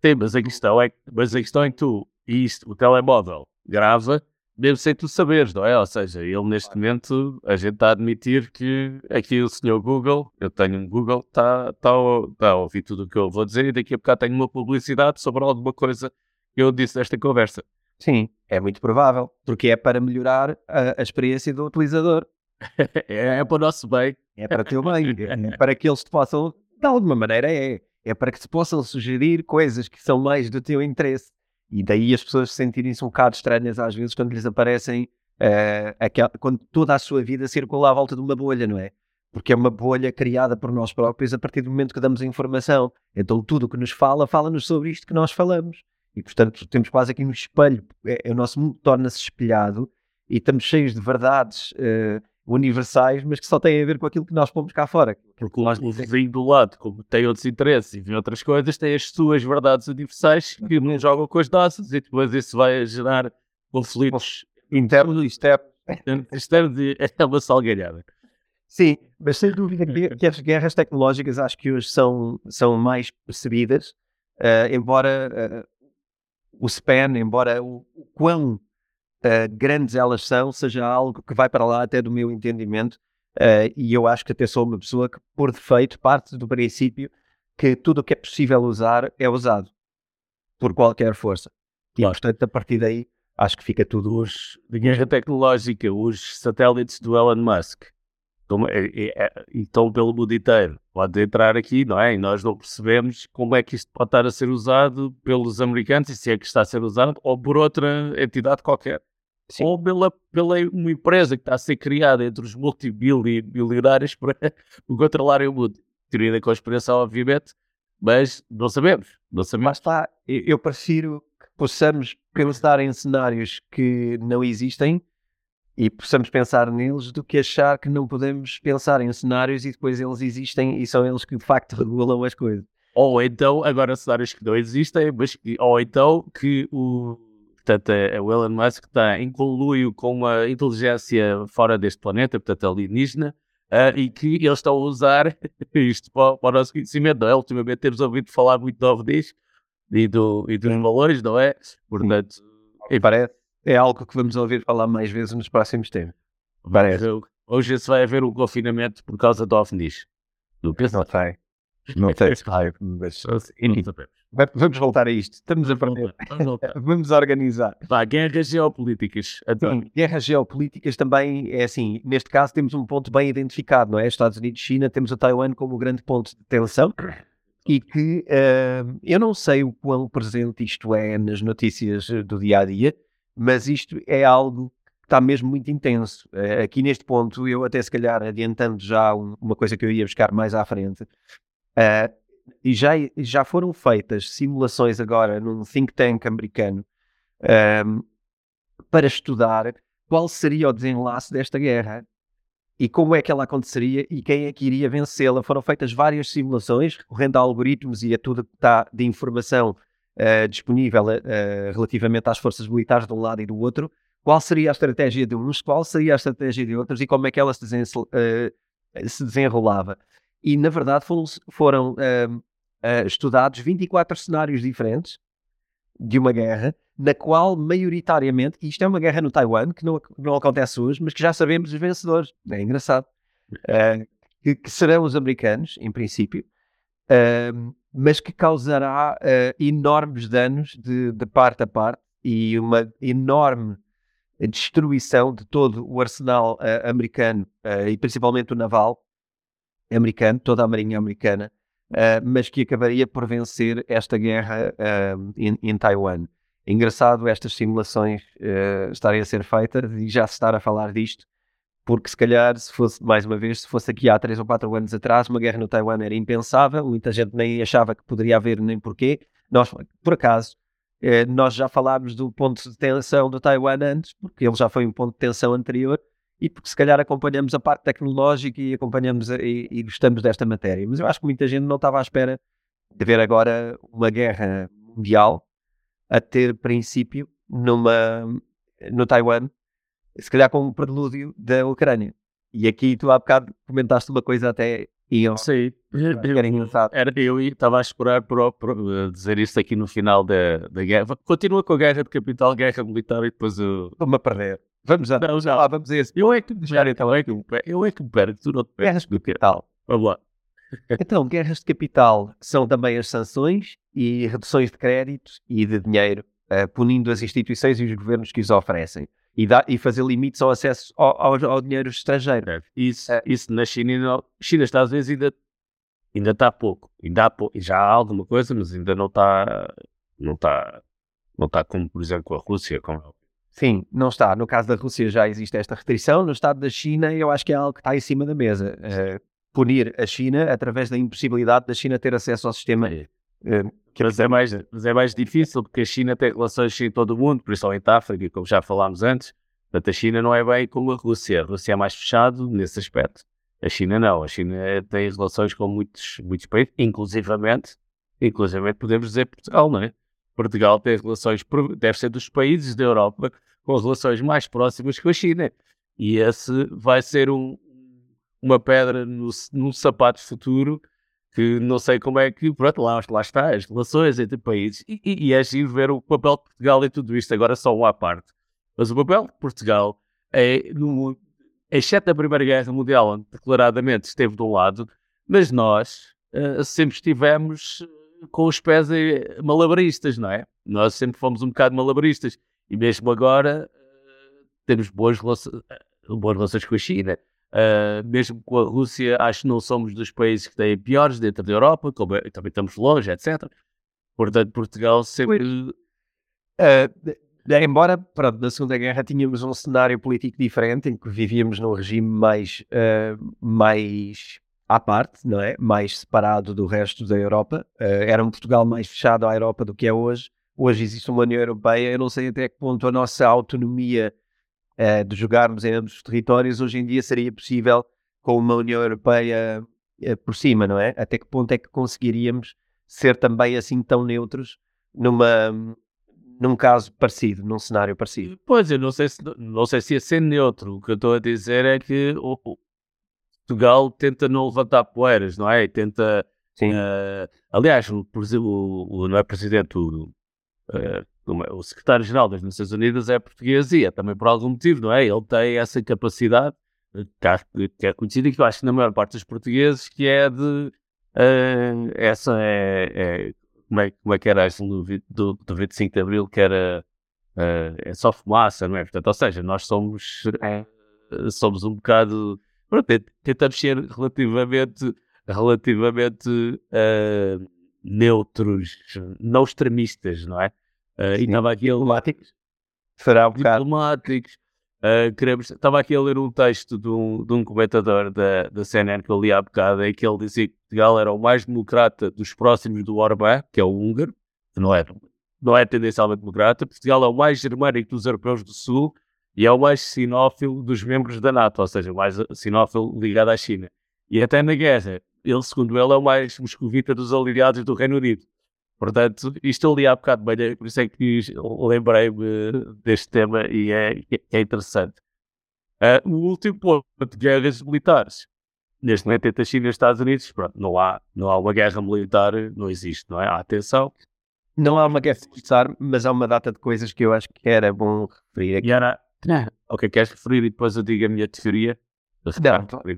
Sim, mas a questão é, mas a questão é que tu e isto, o telemóvel grava, mesmo sem tu saberes, não é? Ou seja, ele neste momento, a gente está a admitir que aqui o senhor Google, eu tenho um Google, está tá, tá a ouvir tudo o que eu vou dizer e daqui a bocado tenho uma publicidade sobre alguma coisa que eu disse nesta conversa. Sim, é muito provável, porque é para melhorar a, a experiência do utilizador. (laughs) é, é, para o nosso bem. É para o teu bem. (laughs) é para que eles te possam, de alguma maneira é, é para que te possam sugerir coisas que são mais do teu interesse. E daí as pessoas sentirem-se um bocado estranhas às vezes quando lhes aparecem uh, quando toda a sua vida circula à volta de uma bolha, não é? Porque é uma bolha criada por nós próprios a partir do momento que damos a informação. Então tudo o que nos fala, fala-nos sobre isto que nós falamos. E portanto temos quase aqui um espelho. É, é o nosso mundo torna-se espelhado e estamos cheios de verdades uh, universais, mas que só têm a ver com aquilo que nós pomos cá fora. Porque nós, o vizinho do lado, como tem outros interesses e vê outras coisas, tem as suas verdades universais que não jogam com as nossas e depois isso vai gerar conflitos internos e externos. Externos é uma salgalhada. Sim, mas sem dúvida que, que, as guerras tecnológicas acho que hoje são, são mais percebidas, uh, embora uh, o span, embora o, o quão uh, grandes elas são, seja algo que vai para lá até do meu entendimento. Uh, e eu acho que até sou uma pessoa que, por defeito, parte do princípio que tudo o que é possível usar é usado por qualquer força. Claro. E, portanto, a partir daí, acho que fica tudo. De guerra tecnológica, os satélites do Elon Musk estão, é, é, é, estão pelo mundo inteiro. Pode entrar aqui, não é? E nós não percebemos como é que isto pode estar a ser usado pelos americanos, e se é que está a ser usado, ou por outra entidade qualquer. Sim. ou pela, pela uma empresa que está a ser criada entre os multibilionários (laughs) para controlarem o mundo. Teoria da conspiração, obviamente, mas não sabemos. Não sabemos. Mas está, eu prefiro que possamos pensar em cenários que não existem e possamos pensar neles do que achar que não podemos pensar em cenários e depois eles existem e são eles que de facto (laughs) regulam as coisas. Ou então, agora cenários que não existem, mas ou então que o Portanto, é, é o Elon Musk está em conluio com uma inteligência fora deste planeta, portanto, alienígena, uh, e que eles estão a usar (laughs) isto para, para, o nosso conhecimento, não é? Ultimamente temos ouvido falar muito de OVNIs e, do, e dos valores, não é? Portanto, e parece, é algo que vamos ouvir falar mais vezes nos próximos tempos. Parece. Hoje se vai haver um confinamento por causa do OVNIs. Não sei. Não sei se vai, mas enfim. Vamos voltar a isto. Estamos a perder. Vamos, (laughs) Vamos organizar. Vá, guerras geopolíticas. Então. guerras geopolíticas também é assim. Neste caso temos um ponto bem identificado, não é? Estados Unidos e China, temos o Taiwan como grande ponto de tensão (coughs) e que uh, eu não sei o quão presente isto é nas notícias do dia a dia, mas isto é algo que está mesmo muito intenso. Uh, aqui neste ponto, eu até se calhar adiantando já um, uma coisa que eu ia buscar mais à frente, uh, e já, já foram feitas simulações agora num think tank americano um, para estudar qual seria o desenlace desta guerra. e como é que ela aconteceria e quem é que iria vencê-la. Foram feitas várias simulações, recorrendo a algoritmos e a tudo que está de informação uh, disponível uh, relativamente às forças militares de um lado e do outro. Qual seria a estratégia de uns, qual seria a estratégia de outros e como é que ela se, desen uh, se desenrolava. E, na verdade, foram, foram estudados 24 cenários diferentes de uma guerra, na qual maioritariamente, e isto é uma guerra no Taiwan, que não, não acontece hoje, mas que já sabemos os vencedores. É engraçado. (laughs) Que, que, serão os americanos, em princípio, uh, mas que causará uh, enormes danos de, de parte a parte e uma enorme destruição de todo o arsenal americano e principalmente o naval americano, toda a marinha americana, mas que acabaria por vencer esta guerra em, Taiwan. Engraçado estas simulações uh, estarem a ser feitas e já se estar a falar disto, porque se calhar, se fosse, mais uma vez, se fosse aqui há 3 ou 4 anos atrás, uma guerra no Taiwan era impensável, muita gente nem achava que poderia haver nem porquê. Nós, por acaso, nós já falámos do ponto de tensão do Taiwan antes, porque ele já foi um ponto de tensão anterior, e porque se calhar acompanhamos a parte tecnológica e acompanhamos a, e, e, gostamos desta matéria. Mas eu acho que muita gente não estava à espera de ver agora uma guerra mundial a ter princípio numa, no Taiwan, se calhar com um prelúdio da Ucrânia. E aqui tu há bocado comentaste uma coisa até e eu sei, era, eu estava a esperar por, por, dizer isso aqui no final da, da guerra. Continua com a guerra de capital, guerra militar e depois eu. Estou-me a perder. Vamos já. Não, já. Lá, vamos a esse. Eu é que me então, é que, eu é que me perco, tu não te Guerras de capital. Vamos lá. (laughs) então, guerras de capital são também as sanções e reduções de créditos e de dinheiro, uh, punindo as instituições e os governos que os oferecem. E, dá, e fazer limites ao acesso ao, ao, ao dinheiro estrangeiro. É. Isso, uh, isso na China, não, China está às vezes ainda, ainda está pouco. Ainda há pouco, já há alguma coisa, mas ainda não está, não está, não está como, por exemplo, com a Rússia, com Sim, não está. No caso da Rússia já existe esta restrição. No estado da China, eu acho que é algo que está em cima da mesa. Uh, punir a China através da impossibilidade da China ter acesso ao sistema. Uh, mas, é mais, mas é mais difícil porque a China tem relações com todo o mundo, principalmente a África, como já falámos antes. Portanto, a China não é bem como a Rússia. A Rússia é mais fechado nesse aspecto. A China não. A China tem relações com muitos, muitos países, inclusivamente, inclusivamente podemos dizer Portugal, não é? Portugal tem relações, deve ser dos países da Europa com relações mais próximas com a China. E esse vai ser um, uma pedra no, no sapato futuro que não sei como é que, pronto, lá, lá está, as relações entre países. E, e, e é giro ver o papel de Portugal em tudo isto, agora só uma à parte. Mas o papel de Portugal é, no, exceto a Primeira Guerra Mundial, onde declaradamente esteve de um lado, mas nós uh, sempre estivemos com os pés malabaristas, não é? Nós sempre fomos um bocado malabaristas. E mesmo agora uh, temos boas, relações, boas relações com a China. Uh, mesmo com a Rússia, acho que não somos dos países que têm piores dentro da Europa, como, é, também estamos longe, etc. Portanto, Portugal sempre. embora, pronto, na Segunda Guerra tínhamos um cenário político diferente, em que vivíamos num regime mais, mais à parte, não é? Mais separado do resto da Europa. Uh, era um Portugal mais fechado à Europa do que é hoje. Hoje existe uma União Europeia. Eu não sei até que ponto a nossa autonomia uh, de jogarmos em ambos os territórios hoje em dia seria possível com uma União Europeia uh, por cima, não é? Até que ponto é que conseguiríamos ser também assim tão neutros numa num caso parecido, num cenário parecido. Pois, eu não sei se, não sei se ia ser neutro. O que eu estou a dizer é que o, Portugal tenta não levantar poeiras, não é? E tenta. Uh, aliás, por exemplo, o, o, não é presidente, o, uh, o secretário-geral das Nações Unidas é português e é também por algum motivo, não é? Ele tem essa capacidade, que, que é conhecida, que eu acho que na maior parte dos portugueses, que é de. Uh, essa é, é, como, é, como é que era essa do, do, do 25 de Abril, que era. é só fumaça, não é? Portanto, ou seja, nós somos. É. somos um bocado pronto, tentamos ser relativamente, relativamente uh, neutros, não extremistas, não é? Uh, e estava aqui diplomáticos? Será um bocado? Diplomáticos. Uh, queremos, estava aqui a ler um texto de um, de um comentador da, da CNN que eu li há bocado, em que ele dizia que Portugal era o mais democrata dos próximos do Orbán, que é o húngaro, que não é, não é tendencialmente democrata. Portugal é o mais germânico dos europeus do Sul e é o mais sinófilo dos membros da NATO, ou seja, o mais sinófilo ligado à China. E até na guerra, ele, segundo ele, é o mais moscovita dos aliados do Reino Unido. Portanto, isto ali há bocado bem, por isso é que lembrei-me deste tema e é, é interessante. Uh, o último ponto de guerras militares. Neste momento, entre a China e os Estados Unidos, pronto, não, há, não há uma guerra militar, não existe, não é? Há atenção. Não há uma guerra militar, mas há uma data de coisas que eu acho que era bom referir aqui. E era, ok, queres referir e depois eu digo a minha teoria?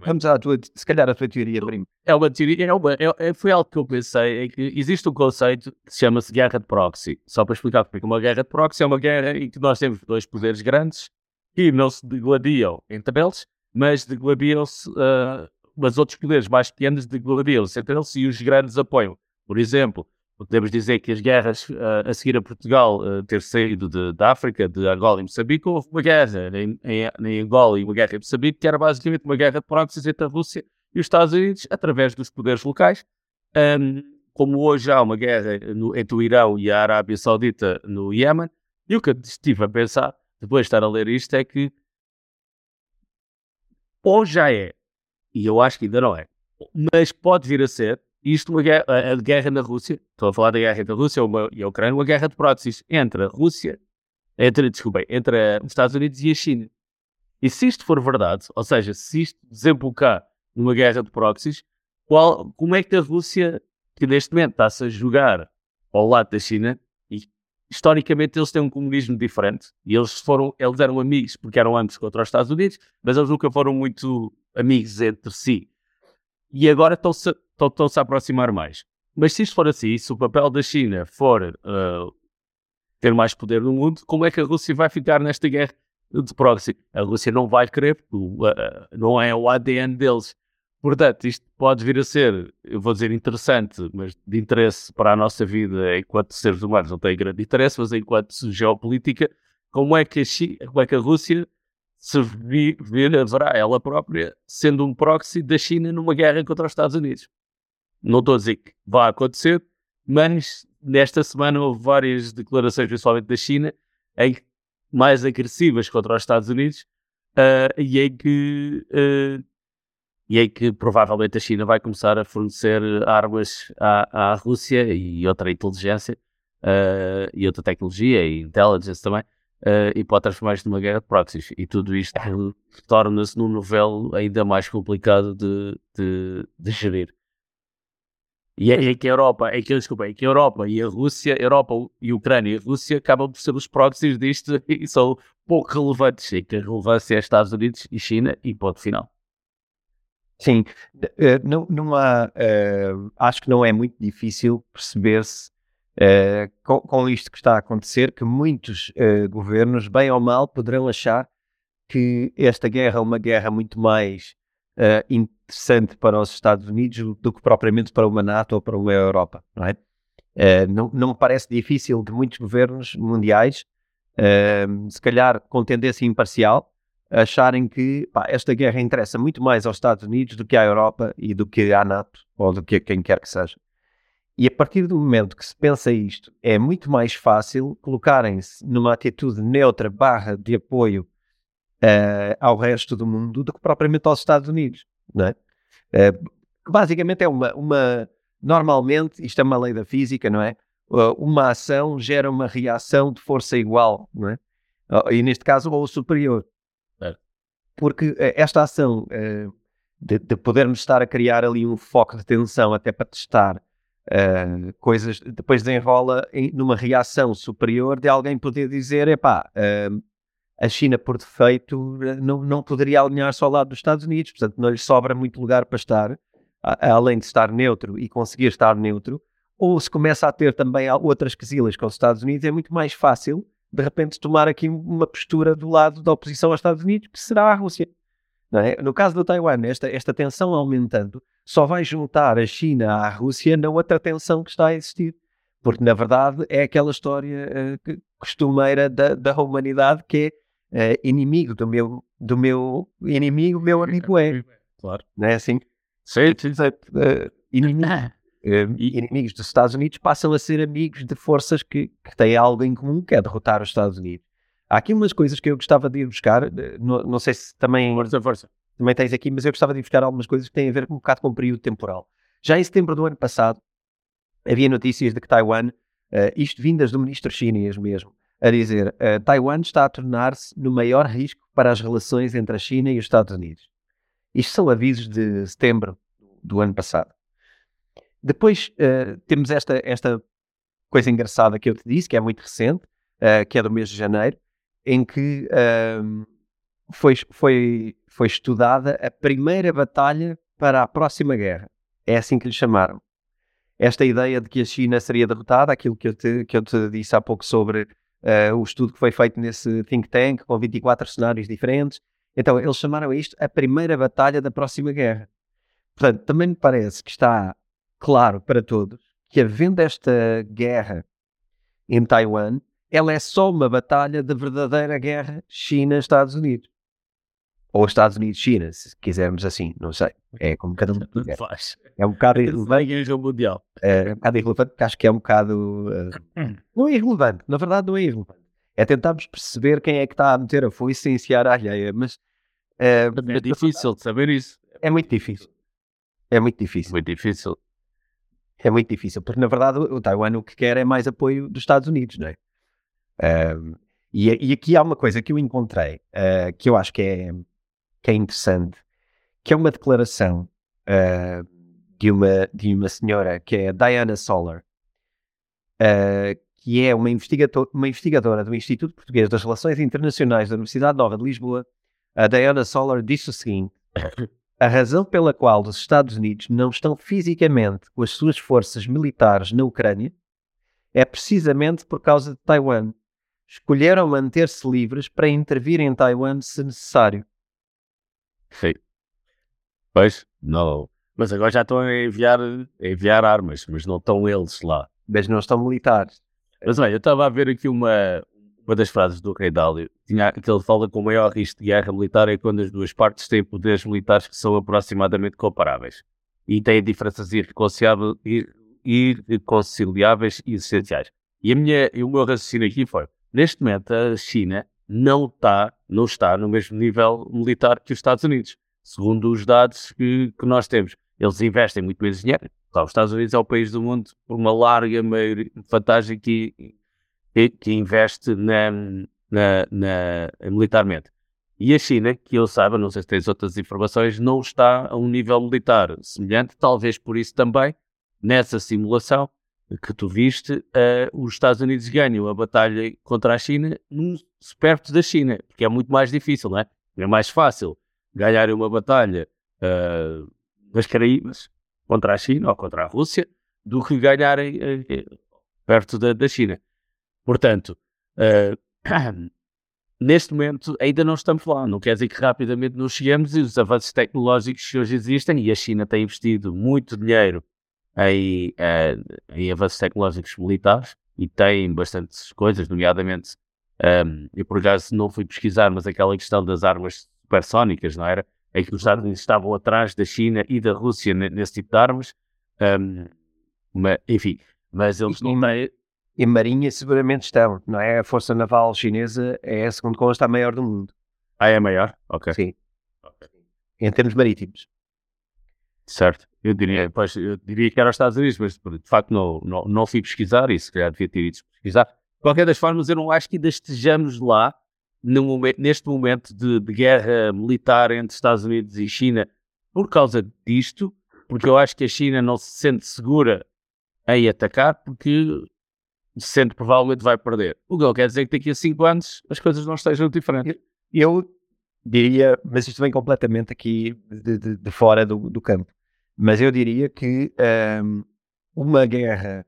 Vamos à tua, se calhar a tua teoria primeiro. É uma teoria, é uma, é, é, foi algo que eu pensei, é que existe um conceito que se chama-se guerra de proxy. Só para explicar porque uma guerra de proxy é uma guerra em que nós temos dois poderes grandes que não se degladiam entre eles, mas degladiam-se, uh, mas outros poderes mais pequenos degladiam-se entre eles e os grandes apoiam. Por exemplo, Podemos dizer que as guerras uh, a seguir a Portugal uh, ter saído de, da África, de Angola e Moçambique, houve uma guerra em, em, em, Angola e uma guerra em Moçambique, que era basicamente uma guerra de proxies entre a Rússia e os Estados Unidos, através dos poderes locais. Um, como hoje há uma guerra no, entre o Irão e a Arábia Saudita no Iémen, e o que eu estive a pensar, depois de estar a ler isto, é que ou já é, e eu acho que ainda não é, mas pode vir a ser, isto uma guerra, a, guerra na Rússia, estou a falar da guerra entre a Rússia e a Ucrânia, uma guerra de próteses entre a Rússia, entre, desculpem, entre os Estados Unidos e a China. E se isto for verdade, ou seja, se isto desembocar numa guerra de proxies, qual, como é que a Rússia, que neste momento está-se a jogar ao lado da China, e historicamente eles têm um comunismo diferente, e eles foram, eles eram amigos porque eram ambos contra os Estados Unidos, mas eles nunca foram muito amigos entre si. E agora estão-se estão-se a aproximar mais. Mas se isto for assim, se o papel da China for uh, ter mais poder no mundo, como é que a Rússia vai ficar nesta guerra de proxy? A Rússia não vai querer, porque uh, não é o ADN deles. Portanto, isto pode vir a ser, eu vou dizer interessante, mas de interesse para a nossa vida enquanto seres humanos não tem grande interesse, mas enquanto geopolítica, como é que a, China, como é que a Rússia se vir, haverá ela própria sendo um proxy da China numa guerra contra os Estados Unidos? Não estou a dizer que vai acontecer, mas nesta semana houve várias declarações, principalmente da China, em mais agressivas contra os Estados Unidos uh, e, em que, uh, e em que provavelmente a China vai começar a fornecer armas à, à Rússia e outra inteligência uh, e outra tecnologia e intelligence também. e pode transformar isto numa guerra de proxies. E tudo isto torna-se num novelo ainda mais complicado de, de, de gerir. E é, é que a Europa, é que, desculpa, é que a Europa e a Rússia, Europa e a Ucrânia e a Rússia acabam por ser os proxies disto (laughs) e são pouco relevantes. E que a relevância é Estados Unidos e China e ponto final. Sim, uh, não, não há, uh, acho que não é muito difícil perceber-se uh, com, com, isto que está a acontecer que muitos governos, bem ou mal, poderão achar que esta guerra é uma guerra muito mais uh, interessante para os Estados Unidos do que propriamente para uma NATO ou para uma Europa, não é? Uh, não, não me parece difícil de muitos governos mundiais, uh, se calhar com tendência imparcial, acharem que pá, esta guerra interessa muito mais aos Estados Unidos do que à Europa e do que à NATO ou do que a quem quer que seja. E a partir do momento que se pensa isto, é muito mais fácil colocarem-se numa atitude neutra barra de apoio uh, ao resto do mundo do que propriamente aos Estados Unidos, não é? Uh, basicamente é uma, uma, normalmente, isto é uma lei da física, não é? Uh, uma ação gera uma reação de força igual, não é? e neste caso, ou superior. É. Porque esta ação de, de, podermos estar a criar ali um foco de tensão até para testar Uh, coisas, depois desenrola em, numa reação superior de alguém poder dizer, epá, uh, a China, por defeito, não, não poderia alinhar-se ao lado dos Estados Unidos, portanto, não lhe sobra muito lugar para estar, a, além de estar neutro e conseguir estar neutro, ou se começa a ter também outras quesilas com os Estados Unidos, é muito mais fácil, de repente, tomar aqui uma postura do lado da oposição aos Estados Unidos, que será a Rússia. É? No caso do Taiwan, esta, esta tensão aumentando só vai juntar a China à Rússia na outra tensão que está a existir. Porque, na verdade, é aquela história uh, costumeira da, da humanidade que é uh, inimigo do meu, do meu inimigo, meu amigo é. Claro. Não é assim? Sim, sim. Uh, inimigo, (laughs) uh, inimigos dos Estados Unidos passam a ser amigos de forças que, que têm algo em comum, que é derrotar os Estados Unidos. Há aqui umas coisas que eu gostava de ir buscar, eh, não, não sei se também, Força, força. também tens aqui, mas eu gostava de ir buscar algumas coisas que têm a ver com um bocado com o período temporal. Já em setembro do ano passado, havia notícias de que Taiwan, eh, isto vindas do ministro chinês mesmo, a dizer eh, Taiwan está a tornar-se no maior risco para as relações entre a China e os Estados Unidos. Isto são avisos de setembro do ano passado. Depois eh, temos esta, esta coisa engraçada que eu te disse, que é muito recente, eh, que é do mês de janeiro, em que ehm, foi, foi, foi estudada a primeira batalha para a próxima guerra. É assim que lhe chamaram. Esta ideia de que a China seria derrotada, aquilo que eu te, que eu te disse há pouco sobre eh, o estudo que foi feito nesse think tank, com 24 cenários diferentes. Então, eles chamaram isto a primeira batalha da próxima guerra. Portanto, também me parece que está claro para todos que, havendo esta guerra em Taiwan, ela é só uma batalha da verdadeira guerra China-Estados Unidos. Ou Estados Unidos-China, se quisermos assim, não sei. É como cada um (laughs) quiser. Faz. É um bocado irrelevante, mundial. é um bocado irrelevante, porque acho que é um bocado. eh, (coughs) não é irrelevante, na verdade não é irrelevante. É tentarmos perceber quem é que está a meter a foice em seara alheia, mas eh, É difícil de saber isso. é muito difícil. É muito difícil. Muito difícil. É muito difícil, porque na verdade o Taiwan o que quer é mais apoio dos Estados Unidos, não é? Ahm, e, e aqui há uma coisa que eu encontrei ah, que eu acho que é, que é interessante, que é uma declaração ah, de, uma, de uma senhora que é Diana Solar, ah, que é uma, investigador, uma investigadora do Instituto Português das Relações Internacionais da Universidade Nova de Lisboa. A Diana Solar disse o seguinte: a razão pela qual os Estados Unidos não estão fisicamente com as suas forças militares na Ucrânia é precisamente por causa de Taiwan. Escolheram manter-se livres para intervir em Taiwan se necessário. Sim. Pois, não. Mas agora já estão a enviar, a enviar armas, mas não estão eles lá. Mas não estão militares. Mas olha, eu estava a ver aqui uma, uma das frases do Rei Dálio, tinha, que ele fala que o maior risco de guerra militar é quando as duas partes têm poderes militares que são aproximadamente comparáveis e têm diferenças irreconciliáveis, ir- irreconciliáveis e essenciais. E, a minha, e o meu raciocínio aqui foi, neste momento a China não está, não está no mesmo nível militar que os Estados Unidos, segundo os dados que, que nós temos. Eles investem muito menos dinheiro. Os Estados Unidos é o país do mundo, por uma larga maioria, vantagem que que, que investe na, na, na- militarmente. E a China, que eu saiba, não sei se tens outras informações, não está a um nível militar semelhante, talvez por isso também, nessa simulação que tu viste, eh, os Estados Unidos ganham a batalha contra a China num- perto da China, porque é muito mais difícil, não é? É mais fácil ganhar uma batalha eh, nas Caraíbas contra a China ou contra a Rússia do que ganharem eh, perto da, da China. Portanto, (clears throat) neste momento ainda não estamos lá. Não quer dizer que rapidamente não chegamos e os avanços tecnológicos que hoje existem, e a China tem investido muito dinheiro em, eh, em avanços tecnológicos militares e tem bastantes coisas, nomeadamente, ehm, eu por acaso não fui pesquisar, mas aquela questão das armas supersónicas, não era? Em que os Estados Unidos estavam atrás da China e da Rússia ne- nesse tipo de armas. Ehm, ma- enfim, mas eles não têm. E Marinha seguramente estão, não é? A Força Naval Chinesa é a segundo consta a maior do mundo. Ah, é maior? Ok. Sim. Em termos marítimos. Certo. Eu diria, pois, eu diria que era os Estados Unidos, mas de facto não, não, não fui pesquisar e se calhar devia ter ido pesquisar. De qualquer das formas, eu não acho que ainda estejamos lá momento, neste momento de, de guerra militar entre Estados Unidos e China por causa disto, porque eu acho que a China não se sente segura em atacar porque sente que provavelmente vai perder. O que não quer dizer que daqui a 5 anos as coisas não estejam diferentes. Eu diria, mas isto vem completamente aqui de, de- de fora do, do campo, mas eu diria que ahm, uma guerra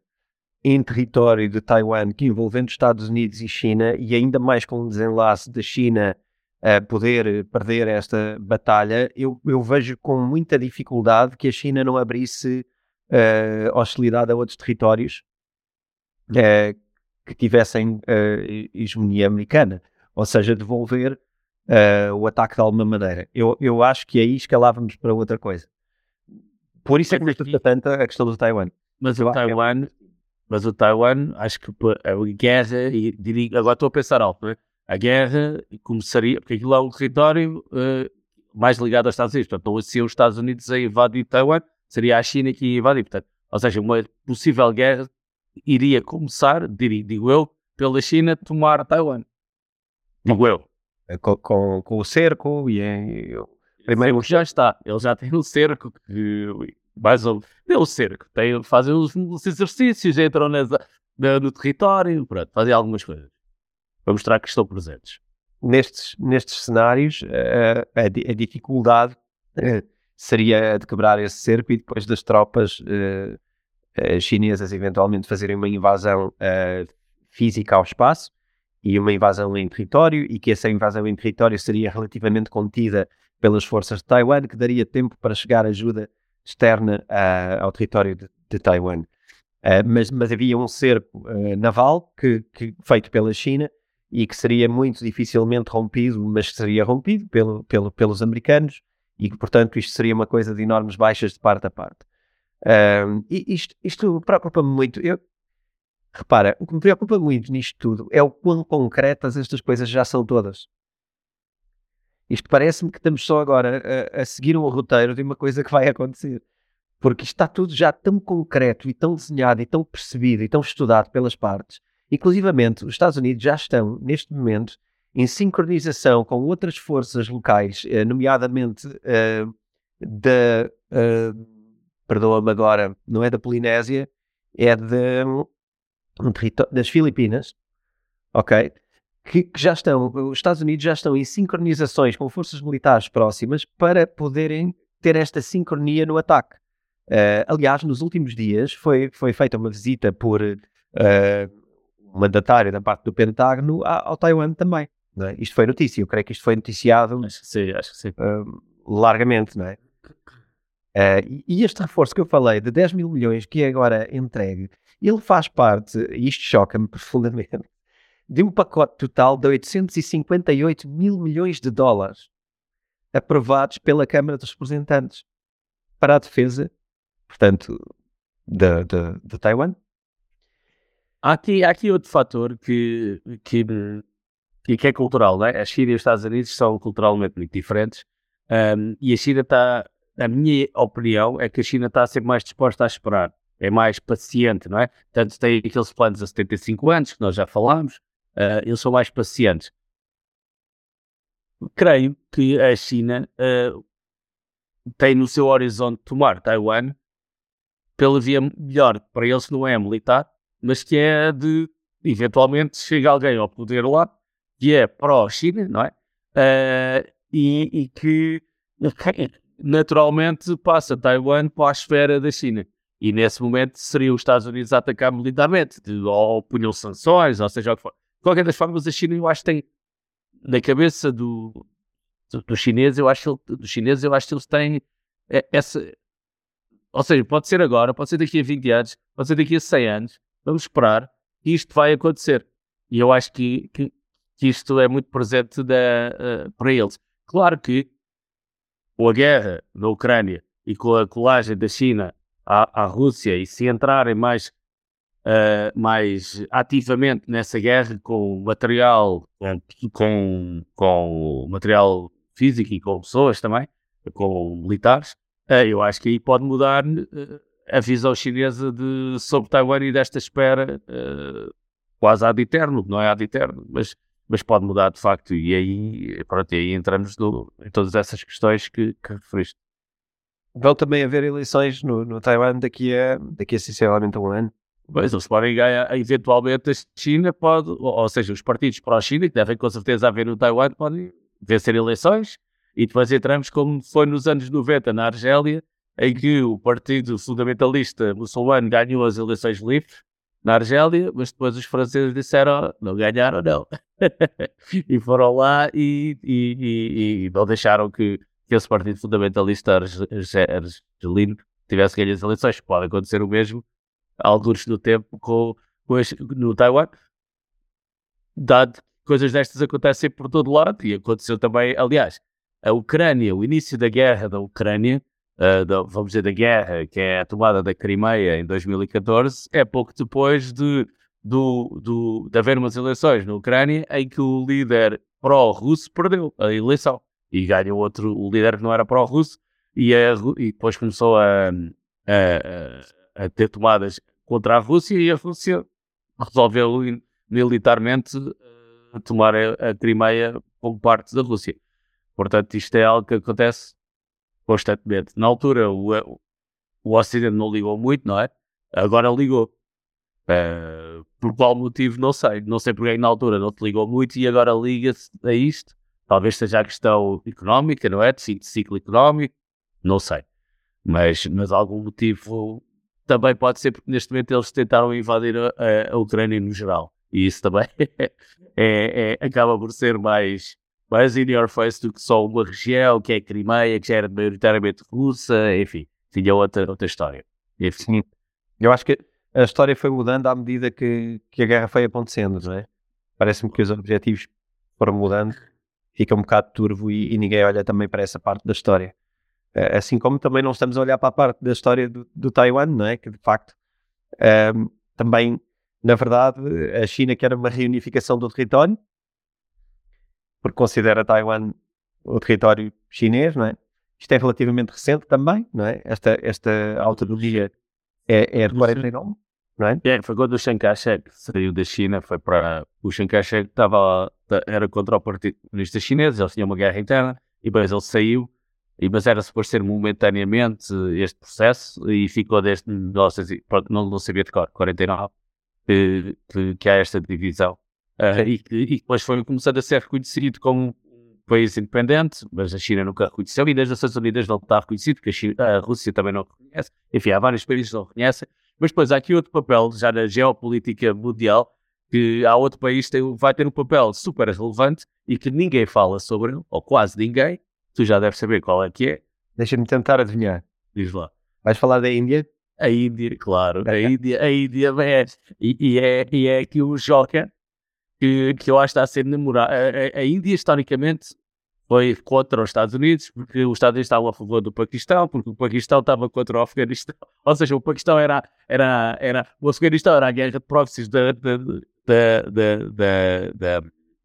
em território de Taiwan que envolvendo Estados Unidos e China, e ainda mais com o desenlace da China a poder perder esta batalha, eu, eu vejo com muita dificuldade que a China não abrisse eh, hostilidade a outros territórios eh, que tivessem eh, hegemonia americana, ou seja, devolver eh, o ataque de alguma maneira. Eu, eu acho que aí escalávamos para outra coisa. Por isso é que me assusta tanto a questão do Taiwan. Mas o é- Taiwan, mas o Taiwan, acho que pô, a guerra, e agora estou a pensar alto, não é? a guerra começaria, porque aquilo é um território uh, mais ligado aos Estados Unidos. Portanto, se os Estados Unidos a invadir Taiwan, seria a China que ia invadir. Portanto, ou seja, uma possível guerra iria começar, digo eu, pela China tomar Taiwan. Digo eu. É com, com, com o cerco e é, primeiro já está. Ele já tem o cerco que mais ou tem o cerco, tem, fazem os, os exercícios, entram no território, pronto, fazem algumas coisas para mostrar que estão presentes. Nestes, nestes cenários, a, a, a dificuldade uh, seria de quebrar esse cerco e depois das tropas chinesas eventualmente fazerem uma invasão física ao espaço e uma invasão em território, e que essa invasão em território seria relativamente contida pelas forças de Taiwan, que daria tempo para chegar ajuda externa uh, ao território de, de Taiwan. Uh, mas, mas, havia um cerco uh, naval que, que, feito pela China e que seria muito dificilmente rompido, mas que seria rompido pelo, pelo, pelos americanos e que, portanto, isto seria uma coisa de enormes baixas de parte a parte. e isto, isto preocupa-me muito. Eu, repara, o que me preocupa muito nisto tudo é o quão concretas estas coisas já são todas. Isto parece-me que estamos só agora a, a, seguir um roteiro de uma coisa que vai acontecer. Porque isto está tudo já tão concreto e tão desenhado e tão percebido e tão estudado pelas partes. Inclusivamente, os Estados Unidos já estão, neste momento, em sincronização com outras forças locais, eh, nomeadamente uh, da. Uh, Perdoa-me agora, não é da Polinésia, é de, um, das Filipinas, ok? Que, que, já estão, os Estados Unidos já estão em sincronizações com forças militares próximas para poderem ter esta sincronia no ataque. Uh, aliás, nos últimos dias foi, foi feita uma visita por uh, um mandatário da parte do Pentágono ao, ao Taiwan também. É? Isto foi notícia, eu creio que isto foi noticiado acho que sim, acho que sim. Uh, largamente, não é? Uh, e este reforço que eu falei de 10 mil milhões que é agora entregue, ele faz parte, e isto choca-me profundamente, de um pacote total de 858 mil milhões de dólares aprovados pela Câmara dos Representantes para a defesa, portanto, de, de, de Taiwan. Há aqui, há aqui outro fator que, que, que é cultural, não é? A China e os Estados Unidos são culturalmente muito diferentes um, e a China está, a minha opinião é que a China está a ser mais disposta a esperar, é mais paciente, não é? Tanto tem aqueles planos a 75 anos que nós já falámos, uh, eles são mais pacientes. Creio que a China uh, tem no seu horizonte tomar Taiwan pela via melhor, para eles não é militar, mas que é de, eventualmente, chega alguém ao poder lá, que é pró-China, não é? Uh, e, e, que (laughs) naturalmente passa Taiwan para a esfera da China. E nesse momento seriam os Estados Unidos a atacar militarmente, de, ou punham sanções, ou seja o que for. Qualquer das formas, a China, eu acho que tem na cabeça do, do, do chinês, eu acho que dos chineses, eu acho que eles têm essa. Ou seja, pode ser agora, pode ser daqui a 20 anos, pode ser daqui a 100 anos. Vamos esperar que isto vai acontecer. E eu acho que, que, que isto é muito presente da, uh, para eles. Claro que com a guerra na Ucrânia e com a colagem da China à, à Rússia e se entrarem mais uh, mais ativamente nessa guerra com material, com, com material físico e com pessoas também, com militares, uh, eu acho que aí pode mudar uh, a visão chinesa de, sobre Taiwan e desta espera quase ad eterno, não é ad eterno, mas, mas pode mudar de facto. E aí, pronto, e aí entramos no, em todas essas questões que, que referiste. Vão também haver eleições no, no Taiwan daqui a, daqui a sinceramente um ano. Pois, podem ganhar, eventualmente a China pode, ou seja, os partidos pró-China, que devem com certeza haver no Taiwan, podem vencer eleições e depois entramos como foi nos anos 90 na Argélia, em que o Partido Fundamentalista Muçulmano ganhou as eleições livres na Argélia, mas depois os franceses disseram não ganharam, não. (laughs) e foram lá e, e, e, e, não deixaram que, que esse Partido Fundamentalista argelino tivesse ganho as eleições. Pode acontecer o mesmo alguns do tempo com, com este, no Taiwan, dado coisas destas acontecem por todo lado e aconteceu também, aliás, a Ucrânia, o início da guerra da Ucrânia, uh, da, vamos dizer da guerra, que é a tomada da Crimeia em 2014, é pouco depois de do, do, de haver umas eleições na Ucrânia em que o líder pró-russo perdeu a eleição e ganhou outro, o líder que não era pró-russo e, e depois começou a, a, a, ter tomadas contra a Rússia e a Rússia resolveu militarmente uh, tomar a, Crimeia como parte da Rússia. Portanto, isto é algo que acontece constantemente. Na altura, o, o Ocidente não ligou muito, não é? Agora ligou. Uh, por qual motivo, não sei. Não sei porque na altura não te ligou muito e agora liga-se a isto. Talvez seja a questão económica, não é? De ciclo económico, não sei. Mas, mas algum motivo também pode ser porque neste momento eles tentaram invadir a, a Ucrânia no geral. E isso também (laughs) é, é, acaba por ser mais, mais in your face do que só uma região, que é Crimeia, que já era maioritariamente russa, enfim, tinha outra, outra história. Enfim. Sim. Eu acho que a história foi mudando à medida que, que a guerra foi acontecendo, não é? Parece-me que os objetivos foram mudando, fica um bocado turvo e, e, ninguém olha também para essa parte da história. Uh, assim como também não estamos a olhar para a parte da história do, do Taiwan, não é? Que de facto um, ehm, também, na verdade, a China quer uma reunificação do território, porque considera Taiwan o território chinês, não é? Isto é relativamente recente também, não é? Esta, esta autonomia é, é de 49, não é? É, foi quando o Chiang Kai-shek saiu da China, foi para... O Chiang Kai-shek estava, era contra o Partido Comunista Chinês, eles tinham uma guerra interna, e depois ele saiu, mas era suposto ser momentaneamente este processo, e ficou desde 1900, não, não sabia de cor, 49, que, que, que há esta divisão. Uh, e, e depois foi começando a ser reconhecido como país independente, mas a China nunca reconheceu e das Nações Unidas não está reconhecido, porque a, China, a Rússia também não reconhece. Enfim, há vários países que não reconhecem. Mas depois há aqui outro papel, já na geopolítica mundial, que há outro país que vai ter um papel super relevante e que ninguém fala sobre ele, ou quase ninguém. Tu já deves saber qual é que é. Deixa-me tentar adivinhar. Diz lá. Vais falar da Índia? A Índia, claro. A Índia, a Índia é, e, e, é, e é que o Joker, que, que eu acho que está a ser namorado. A, a, a Índia, historicamente, foi contra os Estados Unidos, porque os Estados Unidos estavam a favor do Paquistão, porque o Paquistão estava contra o Afeganistão. (laughs) Ou seja, o Paquistão era, era, era o Afeganistão era a guerra de proxies da, da, da,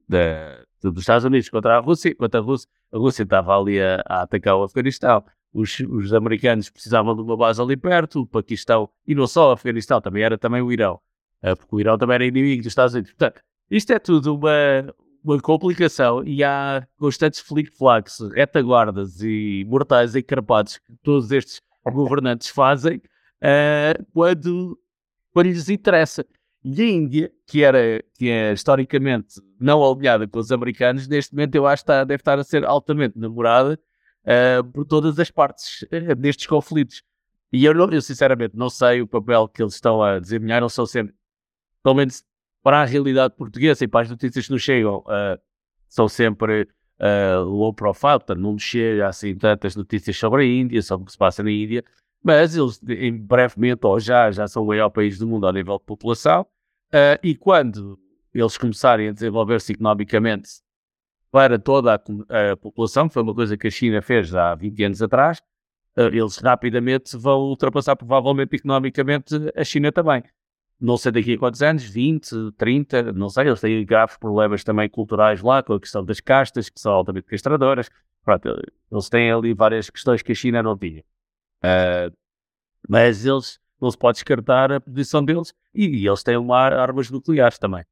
da, dos Estados Unidos contra a Rússia, enquanto a Rússia, a Rússia estava ali a, a atacar o Afeganistão. Os, os, americanos precisavam de uma base ali perto, o Paquistão, e não só o Afeganistão, também era também o Irão, eh, porque o Irão também era inimigo dos Estados Unidos. Portanto, isto é tudo uma, uma complicação e há constantes flick-flacks, retaguardas e mortais encarpados que todos estes governantes fazem uh, quando, quando lhes interessa. E a Índia, que, era, que é historicamente não alinhada com os americanos, neste momento eu acho que está, deve estar a ser altamente namorada uh, por todas as partes uh, destes conflitos. E eu, não, eu sinceramente não sei o papel que eles estão a desempenhar, não são sempre, pelo menos para a realidade portuguesa e para as notícias que nos chegam, uh, são sempre uh, low profile, portanto, não nos chega assim tantas notícias sobre a Índia, sobre o que se passa na Índia, mas eles, em brevemente, ou já, já são o maior país do mundo ao nível de população, uh, e quando eles começarem a desenvolver-se economicamente para toda a, a, população, foi uma coisa que a China fez há 20 anos atrás, eles rapidamente vão ultrapassar, provavelmente, economicamente, a China também não sei daqui a quantos anos, 20, 30, não sei, eles têm graves problemas também culturais lá, com a questão das castas, que são altamente castradoras. Pronto, eles têm ali várias questões que a China não tinha. Uh, mas eles, não se pode descartar a posição deles e, e eles têm uma, armas nucleares também.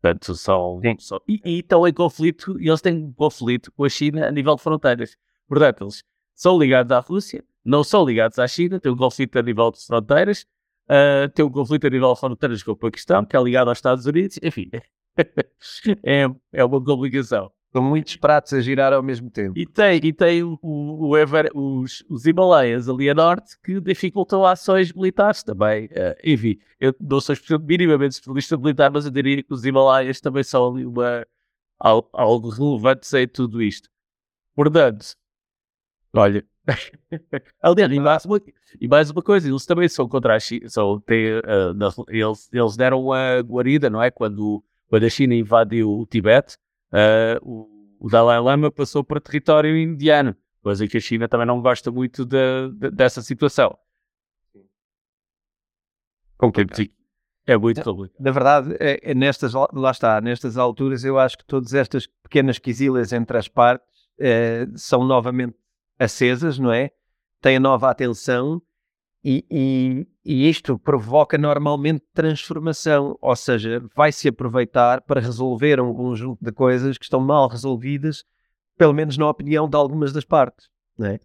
Portanto, são, são e, e, estão em conflito, e eles têm um conflito com a China a nível de fronteiras. Portanto, eles são ligados à Rússia, não são ligados à China, têm um conflito a nível de fronteiras, Uh, tem um conflito a nível de fronteiras com o Paquistão, que é ligado aos Estados Unidos, enfim, (laughs) é, é uma complicação. São muitos pratos a girar ao mesmo tempo. E tem, e tem o, o, Ever, os, os Himalaias ali a norte que dificultam ações militares também. Uh, enfim, eu não sou minimamente especialista militar, mas eu diria que os Himalaias também são ali uma, algo, relevante em tudo isto. Portanto, olha, (laughs) Aliás, e mais, uma, e mais uma coisa, eles também são contra a China, são, têm, uh, eles, eles deram uma guarida, não é? Quando, quando a China invadiu o Tibete, uh, o, o, Dalai Lama passou para território indiano, coisa que a China também não gosta muito de, de, dessa situação. Complicado. É muito complicado. Na verdade, é, é nestas, lá está, nestas alturas, eu acho que todas estas pequenas quisilas entre as partes é, são novamente acesas, não é? Têm nova atenção e, e, e, isto provoca normalmente transformação, ou seja, vai-se aproveitar para resolver um conjunto de coisas que estão mal resolvidas, pelo menos na opinião de algumas das partes, não é?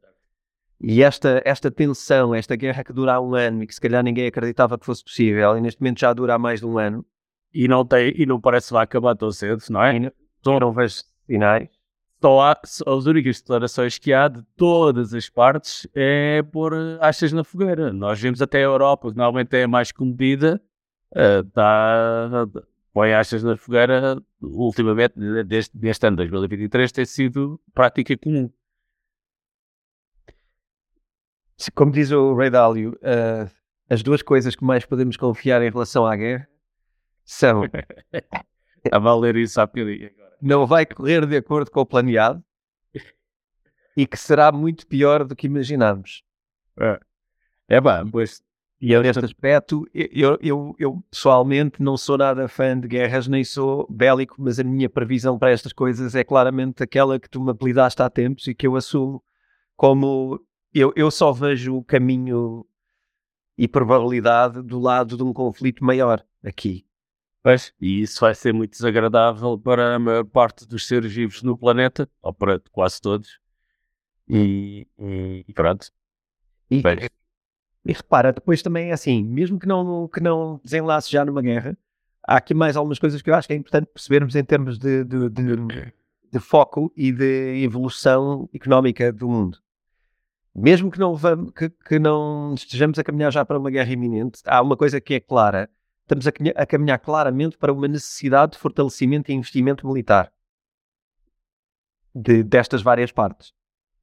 E esta, esta tensão, esta guerra que dura há um ano e que se calhar ninguém acreditava que fosse possível, e neste momento já dura há mais de um ano. E não, tem, e não parece que vai acabar tão cedo, não é? Não, então, não vejo sinais. Só há, as únicas declarações que há de todas as partes é pôr achas na fogueira. Nós vimos até a Europa, que normalmente é mais comedida, uh, tá, põe achas na fogueira, ultimamente, desde, deste ano 2023, tem sido prática comum. Como diz o Ray Dalio, uh, as duas coisas que mais podemos confiar em relação à guerra são. (laughs) a valer isso à piadinha agora. Não vai correr de acordo com o planeado e que será muito pior do que imaginamos. É, é bom, pois. E eu, neste aspecto, eu, eu, eu, pessoalmente não sou nada fã de guerras, nem sou bélico, mas a minha previsão para estas coisas é claramente aquela que tu me apelidaste há tempos e que eu assumo como eu, eu só vejo o caminho e probabilidade do lado de um conflito maior aqui. Pois, e isso vai ser muito desagradável para a maior parte dos seres vivos no planeta, ou para quase todos. E, e, e pronto. E, e, repara, depois também é assim, mesmo que não, que não desenlace já numa guerra, há aqui mais algumas coisas que eu acho que é importante percebermos em termos de, de, de, de foco e de evolução económica do mundo mesmo que não, vamos, que, que, não estejamos a caminhar já para uma guerra iminente, há uma coisa que é clara. Estamos a, caminhar claramente para uma necessidade de fortalecimento e investimento militar de, destas várias partes.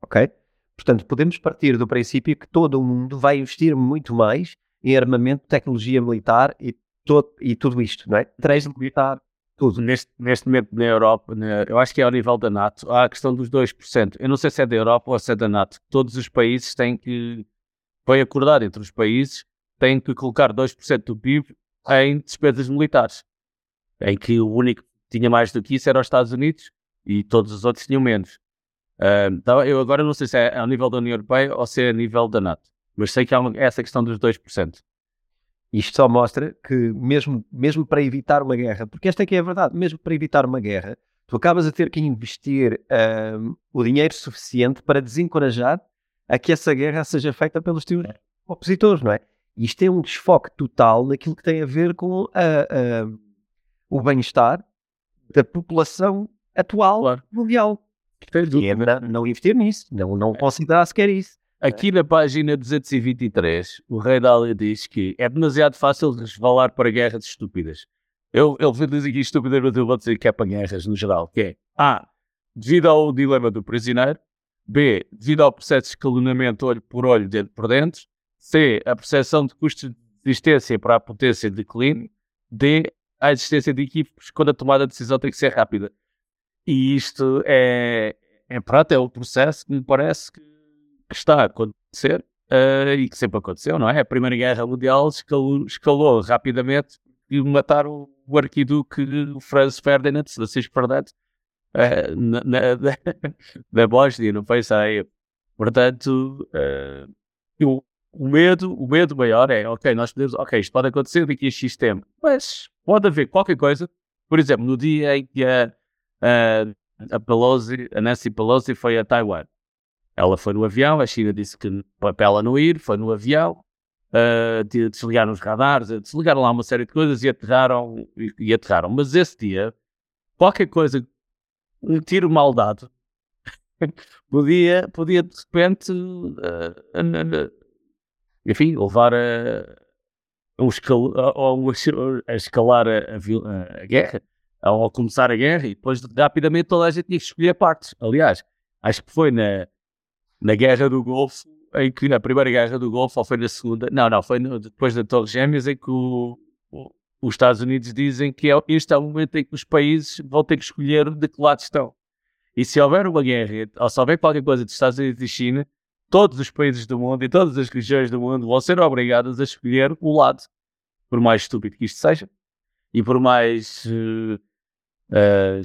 Ok? Portanto, podemos partir do princípio que todo o mundo vai investir muito mais em armamento, tecnologia militar e, todo, e tudo isto, não é? Três militar, tudo. Neste, neste momento na Europa, na, eu acho que é ao nível da NATO, há a questão dos 2%. Eu não sei se é da Europa ou se é da NATO. Todos os países têm que, foi acordar entre os países, têm que colocar 2% do PIB em despesas militares. Em que o único que tinha mais do que isso era os Estados Unidos e todos os outros tinham menos. Uh, então, eu agora não sei se é ao nível da União Europeia ou se é a nível da NATO. Mas sei que há uma, essa questão dos 2%. Isto só mostra que, mesmo, mesmo para evitar uma guerra, porque esta aqui é a verdade, mesmo para evitar uma guerra, tu acabas a ter que investir um, o dinheiro suficiente para desencorajar a que essa guerra seja feita pelos teus opositores, não é? Isto é um desfoque total naquilo que tem a ver com a, a, o bem-estar da população atual claro. mundial. E é não, não investir nisso, não, não considerar sequer isso. Aqui na página 223, o Rei Dália diz que é demasiado fácil resvalar para guerras estúpidas. Eu, ele diz aqui estúpidas, mas eu vou dizer que é para guerras no geral, que é A. Devido ao dilema do prisioneiro. B. Devido ao processo de escalonamento olho por olho, dentro por dentro. C. A percepção de custos de existência para a potência de declínio. D. A existência de equipes quando a tomada de decisão tem que ser rápida. E isto é, é, pronto, é o processo que me parece que que está a acontecer uh, e que sempre aconteceu, não é? A Primeira Guerra Mundial escalou, escalou rapidamente e mataram o arquiduque Franz Ferdinand, Francisco Ferdinand, uh, na, na, (laughs) na Bósnia, não foi isso aí. Portanto, uh, o, o, medo, o medo maior é, ok, nós podemos, ok, isto pode acontecer daqui a X tempo, mas pode haver qualquer coisa, por exemplo, no dia em que a, a, a Pelosi, a Nancy Pelosi foi a Taiwan, ela foi no avião, a China disse que para ela não ir, foi no avião, uh, desligaram os radares, desligaram lá uma série de coisas e aterraram, e, e aterraram. Mas esse dia, qualquer coisa, um tiro mal dado, (laughs) podia, podia de repente, uh, uh, enfim, levar a, um escal, a, a escalar a, a, a guerra, ao começar a guerra, e depois rapidamente toda a gente tinha que escolher partes. Aliás, acho que foi na na Guerra do Golfo, em que na Primeira Guerra do Golfo, ou foi na Segunda, não, não, foi no, depois da Torre Gêmeas, em que o, o, os Estados Unidos dizem que é, este é o momento em que os países vão ter que escolher de que lado estão. E se houver uma guerra, ou se houver qualquer coisa dos Estados Unidos e China, todos os países do mundo e todas as regiões do mundo vão ser obrigadas a escolher o lado. por mais estúpido que isto seja, e por mais uh, uh,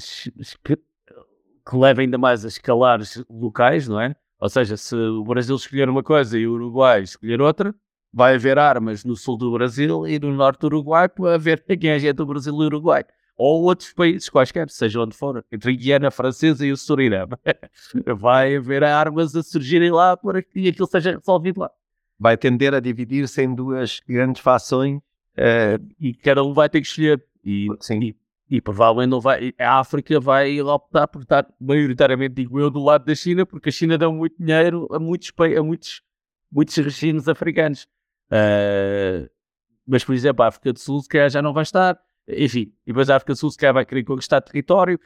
que, que leve ainda mais a escalares locais, não é? Ou seja, se o Brasil escolher uma coisa e o Uruguai escolher outra, vai haver armas no sul do Brasil e no norte do Uruguai para haver (laughs) quem é gente do Brasil e Uruguai. Ou outros países quaisquer, seja onde for, entre a Guiana Francesa e o Suriname. (laughs) vai haver armas a surgirem lá para que aquilo seja resolvido lá. Vai tender a dividir-se em duas grandes fações uh, e cada um vai ter que escolher. E, Sim. E, e provavelmente não vai. A África vai optar por estar maioritariamente, digo eu, do lado da China, porque a China dá muito dinheiro a muitos, a muitos, muitos regimes africanos. Uh, mas, por exemplo, a África do Sul, se calhar já não vai estar. Enfim, e depois a África do Sul, se calhar vai querer conquistar território.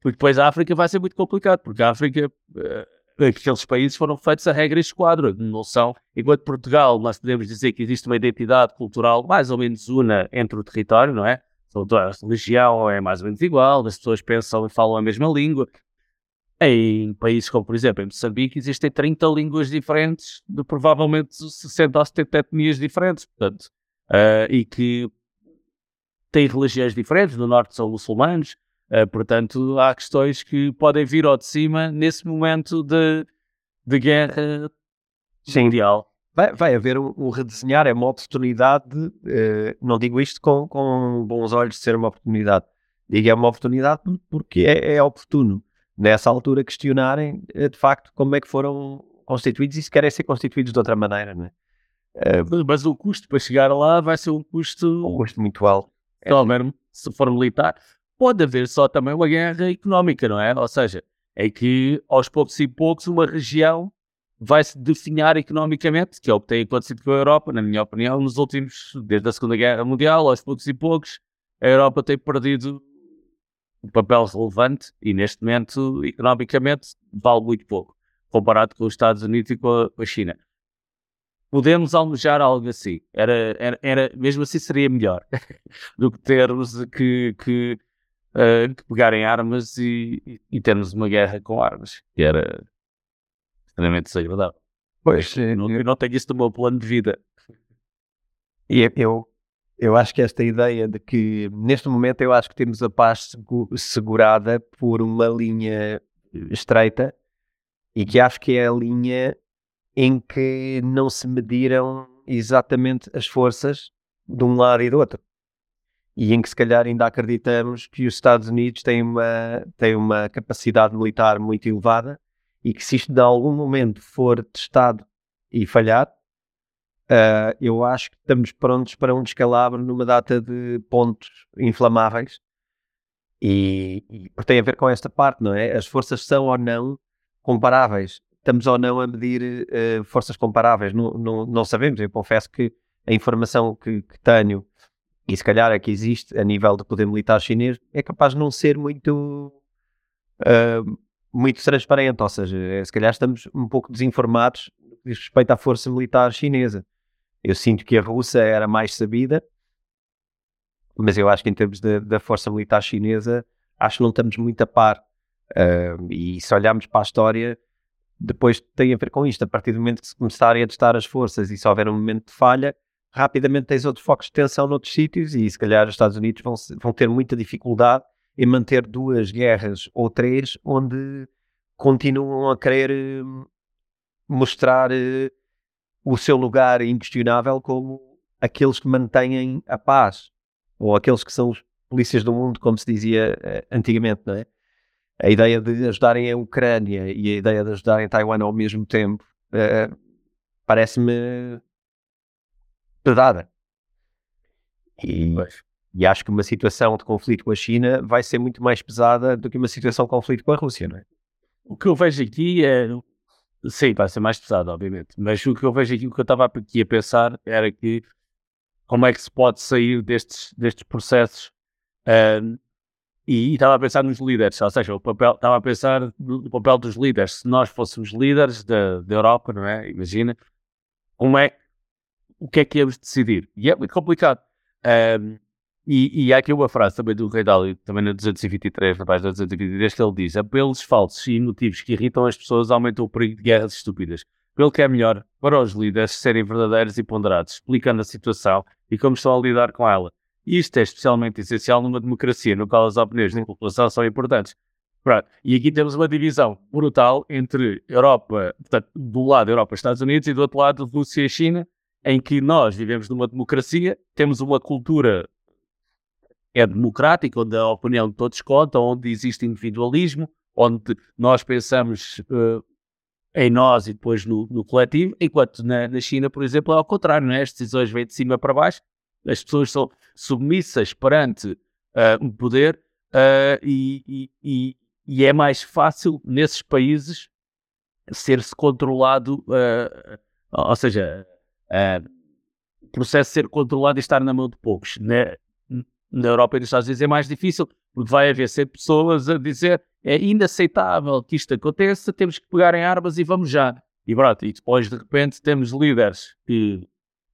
Porque depois a África vai ser muito complicado, porque a África. Uh, aqueles países foram feitos a regra e esquadra, não são. Enquanto Portugal, nós podemos dizer que existe uma identidade cultural mais ou menos una entre o território, não é? a religião é mais ou menos igual, as pessoas pensam e falam a mesma língua. Em países como, por exemplo, em Moçambique, existem 30 línguas diferentes de provavelmente 60 ou 70 etnias diferentes, portanto, uh, e que têm religiões diferentes, no norte são muçulmanos, uh, portanto, há questões que podem vir ao de cima nesse momento de, de guerra Sim. mundial. Vai, vai haver um, um, redesenhar, é uma oportunidade, uh, não digo isto com, com bons olhos de ser uma oportunidade, digo é uma oportunidade porque é, é oportuno, nessa altura, questionarem uh, de facto como é que foram constituídos e se querem ser constituídos de outra maneira, não é? Uh, mas o custo para chegar lá vai ser um custo... Um custo muito alto. É. mesmo, se for militar. Pode haver só também uma guerra económica, não é? Ou seja, é que aos poucos e poucos uma região vai-se definhar economicamente, que é o que tem acontecido com a Europa, na minha opinião, nos últimos, desde a Segunda Guerra Mundial, aos poucos e poucos, a Europa tem perdido um papel relevante e neste momento, economicamente, vale muito pouco, comparado com os Estados Unidos e com a, com a China. Podemos almejar algo assim, era, era, era, mesmo assim seria melhor (laughs) do que termos que, que, uh, que pegarem armas e, e, termos uma guerra com armas, que era extremamente desagradável. Pois, eu não, eu não tenho isso no meu plano de vida. E eu, eu acho que esta ideia de que, neste momento, eu acho que temos a paz segurada por uma linha estreita e que acho que é a linha em que não se mediram exatamente as forças de um lado e do outro. E em que, se calhar, ainda acreditamos que os Estados Unidos têm uma, têm uma capacidade militar muito elevada e que se isto de algum momento for testado e falhar, uh, eu acho que estamos prontos para um descalabro numa data de pontos inflamáveis e, e tem a ver com esta parte, não é? As forças são ou não comparáveis. Estamos ou não a medir uh, forças comparáveis, não, não, não, sabemos. Eu confesso que a informação que, que tenho e se calhar a que existe a nível do poder militar chinês é capaz de não ser muito uh, muito transparente, ou seja, é, se calhar estamos um pouco desinformados respeito à força militar chinesa. Eu sinto que a russa era mais sabida, mas eu acho que em termos da força militar chinesa, acho que não estamos muito a par. Uh, e se olharmos para a história, depois tem a ver com isto. A partir do momento que se começarem a testar as forças e se houver um momento de falha, rapidamente tens outros focos de tensão noutros sítios e se calhar os Estados Unidos vão, vão ter muita dificuldade em manter duas guerras ou três onde continuam a querer hum, mostrar eh, o seu lugar inquestionável como aqueles que mantêm a paz ou aqueles que são os polícias do mundo, como se dizia eh, antigamente, não é? A ideia de ajudarem a Ucrânia e a ideia de ajudarem Taiwan ao mesmo tempo uh, parece-me pesada. E, e acho que uma situação de conflito com a China vai ser muito mais pesada do que uma situação de conflito com a Rússia, não é? O que eu vejo aqui é. Sim, vai ser mais pesado, obviamente. Mas o que eu vejo aqui, o que eu estava aqui a pensar era que como é que se pode sair destes, destes processos um, e, estava a pensar nos líderes, ou seja, o papel, estava a pensar no, papel dos líderes. Se nós fôssemos líderes da, da Europa, não é? Imagina, como é, o que é que íamos decidir? E é muito complicado. Um, e, e há aqui uma frase também do Rei Dálio, também na 223, na página 223, que ele diz: apelos falsos e motivos que irritam as pessoas aumentam o perigo de guerras estúpidas. pelo que é melhor para os líderes serem verdadeiros e ponderados, explicando a situação e como estão a lidar com ela. Isto é especialmente essencial numa democracia no qual as opiniões da população são importantes. Pronto. E aqui temos uma divisão brutal entre Europa, portanto, do lado Europa Estados Unidos e do outro lado Rússia e China, em que nós vivemos numa democracia, temos uma cultura é democrática, onde a opinião de todos conta, onde existe individualismo, onde nós pensamos uh, em nós e depois no, no coletivo, enquanto na, na, China, por exemplo, é ao contrário, não é? as decisões vêm de cima para baixo, as pessoas são submissas perante uh, o poder uh, e, e, e, é mais fácil nesses países ser-se controlado, ou seja, o processo ser controlado e estar na mão de poucos. Né? Na Europa e nos Estados Unidos é mais difícil, porque vai haver sempre pessoas a dizer é inaceitável que isto aconteça, temos que pegar em armas e vamos já. E pronto, e depois de repente temos líderes que,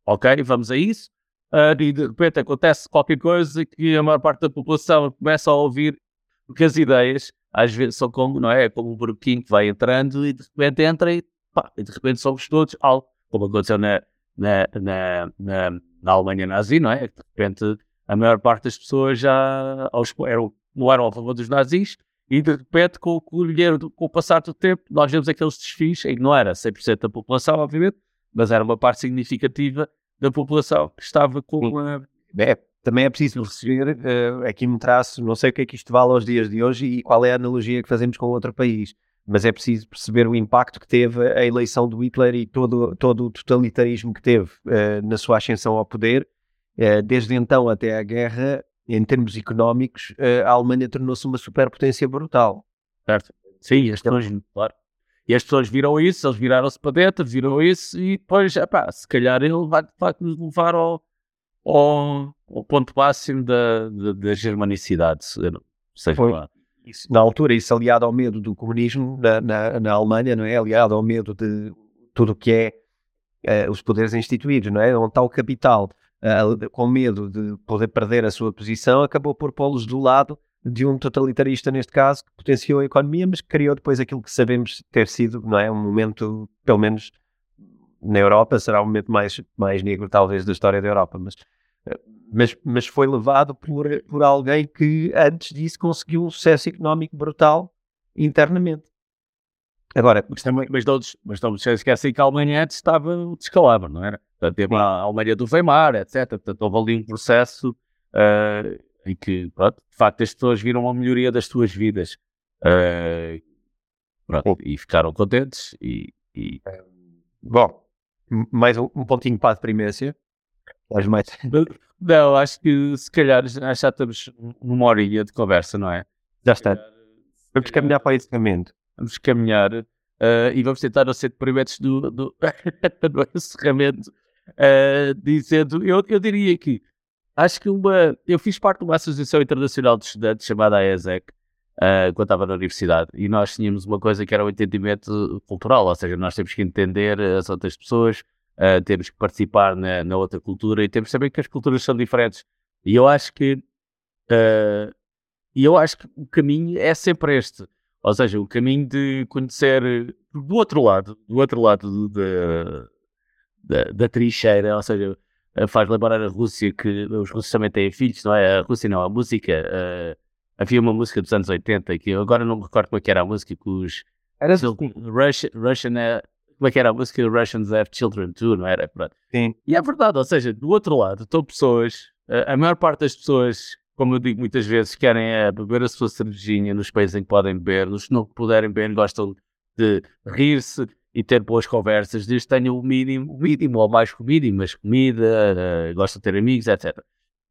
ok, vamos a isso, uh, e de repente acontece qualquer coisa que a maior parte da população começa a ouvir, porque as ideias às vezes são como, não? É como um burquinho que vai entrando e de repente entra e, pá, e de repente somos todos algo, como aconteceu na, na, na, na, na Alemanha nazi, não é? De repente a maior parte das pessoas já aos, eram, não eram a favor dos nazis e de repente com, com, o, com o passar do tempo nós vemos aqueles desfios em que não era 100% da população, obviamente, mas era uma parte significativa da população que estava com a... É, também é preciso perceber, uh, aqui me traço, não sei o que é que isto vale aos dias de hoje e qual é a analogia que fazemos com outro país, mas é preciso perceber o impacto que teve a eleição do Hitler e todo, todo o totalitarismo que teve uh, na sua ascensão ao poder eh, desde então até a guerra, em termos económicos, a Alemanha tornou-se uma superpotência brutal. Certo. Sim, as pessoas, claro. E as pessoas viram isso, eles viraram-se para dentro, viram isso e depois, epá, se calhar ele vai de facto nos levar ao, ao, ao ponto máximo da, da, da germanicidade. Seja Foi. lá. Isso, na altura, isso aliado ao medo do comunismo na, na, na Alemanha, não é? Aliado ao medo de tudo o que é uh, os poderes instituídos, não é? Onde está o capital uh, com medo de poder perder a sua posição, acabou por pô-los do lado de um totalitarista, neste caso, que potenciou a economia, mas que criou depois aquilo que sabemos ter sido, não é? Um momento, pelo menos na Europa, será o momento mais, mais negro, talvez, da história da Europa, mas, eh, mas, mas foi levado por, por alguém que antes disso conseguiu um sucesso económico brutal internamente. Agora, mas, também, mas, todos, mas não se esquecem que a Alemanha antes estava descalabro, não era? Portanto, teve a Alemanha do Weimar, etc. Portanto, houve ali um processo uh, em que, pronto, de facto, as pessoas viram uma melhoria das suas vidas uh, pronto, e ficaram contentes. E, e... Bom, mais um, um, pontinho para a deprimência. Mais... (laughs) Não, acho que se calhar já estamos numa horinha de conversa, não é? Já está. Vamos caminhar para o encerramento vamos caminhar uh, e vamos tentar não ser deprimentes do, do, (laughs) do encerramento, uh, dizendo, eu, eu diria que acho que uma, eu fiz parte de uma associação internacional de estudantes chamada AESEC, uh, quando estava na universidade, e nós tínhamos uma coisa que era o entendimento cultural, ou seja, nós temos que entender as outras pessoas, uh, temos que participar na, na, outra cultura e temos saber que as culturas são diferentes. E eu acho que uh, eu acho que o caminho é sempre este. Ou seja, o caminho de conhecer do outro lado, do outro lado da, da, da trincheira, ou seja, faz lembrar a Rússia que os russos também têm filhos, não é? A Rússia não, a música. Uh, havia uma música dos anos 80 que eu agora não me recordo como é que era a música que os. Era assim. Russian, Russian, eh, como é que era a música? Russians have children too, não era? Pronto. Sim. E é verdade, ou seja, do outro lado estão pessoas, a maior parte das pessoas como eu digo muitas vezes, querem é beber a sua cervejinha nos países em que podem beber, nos que não puderem beber, gostam de rir-se e ter boas conversas, desde que tenham o mínimo, o mínimo ou mais que o mínimo, mas comida, uh, gostam de ter amigos, etc. Uh,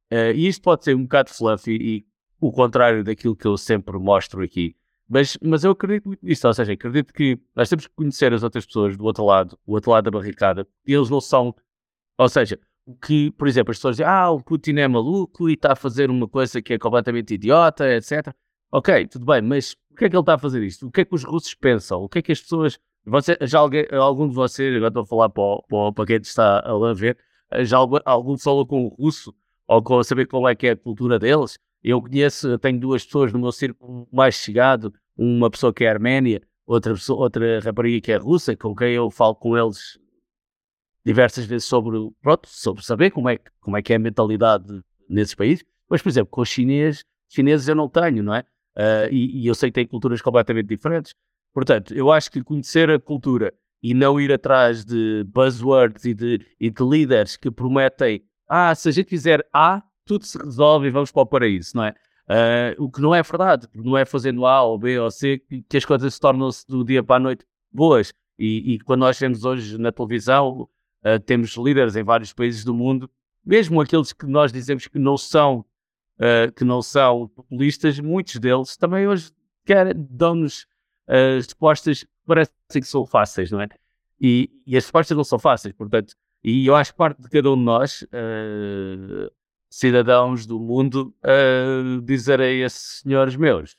eh, e isto pode ser um bocado fluffy e o contrário daquilo que eu sempre mostro aqui. Mas, mas eu acredito muito nisso, ou seja, acredito que nós temos que conhecer as outras pessoas do outro lado, o outro lado da barricada, e eles não são, ou seja, que, por exemplo, as pessoas dizem, ah, o Putin é maluco e está a fazer uma coisa que é completamente idiota, etc. Ok, tudo bem, mas o que é que ele está a fazer isto? O que é que os russos pensam? O que é que as pessoas. Você, já alguém, algum de vocês, agora estou a falar para, para, para quem está a ver, já algum, algum falou com o russo ou com saber qual é que é a cultura deles? Eu conheço, tenho duas pessoas no meu círculo mais chegado, uma pessoa que é arménia, outra, pessoa, outra rapariga que é russa, com quem eu falo com eles diversas vezes sobre, pronto, sobre saber como é, como é que é a mentalidade nesses países. Mas, por exemplo, com os chineses, chineses eu não tenho, não é? Uh, e, e, eu sei que têm culturas completamente diferentes. Portanto, eu acho que conhecer a cultura e não ir atrás de buzzwords e de, e de líderes que prometem ah, se a gente fizer A, tudo se resolve e vamos para o paraíso, não é? Uh, o que não é verdade, não é fazendo A ou B ou C que, que as coisas se tornam-se do dia para a noite boas. E, e quando nós vemos hoje na televisão, uh, temos líderes em vários países do mundo, mesmo aqueles que nós dizemos que não são, uh, que não são populistas, muitos deles também hoje dão-nos as respostas parecem que são fáceis, não é? E, e, as respostas não são fáceis, portanto, e eu acho que parte de cada um de nós, uh, cidadãos do mundo, uh, dizer a esses senhores meus,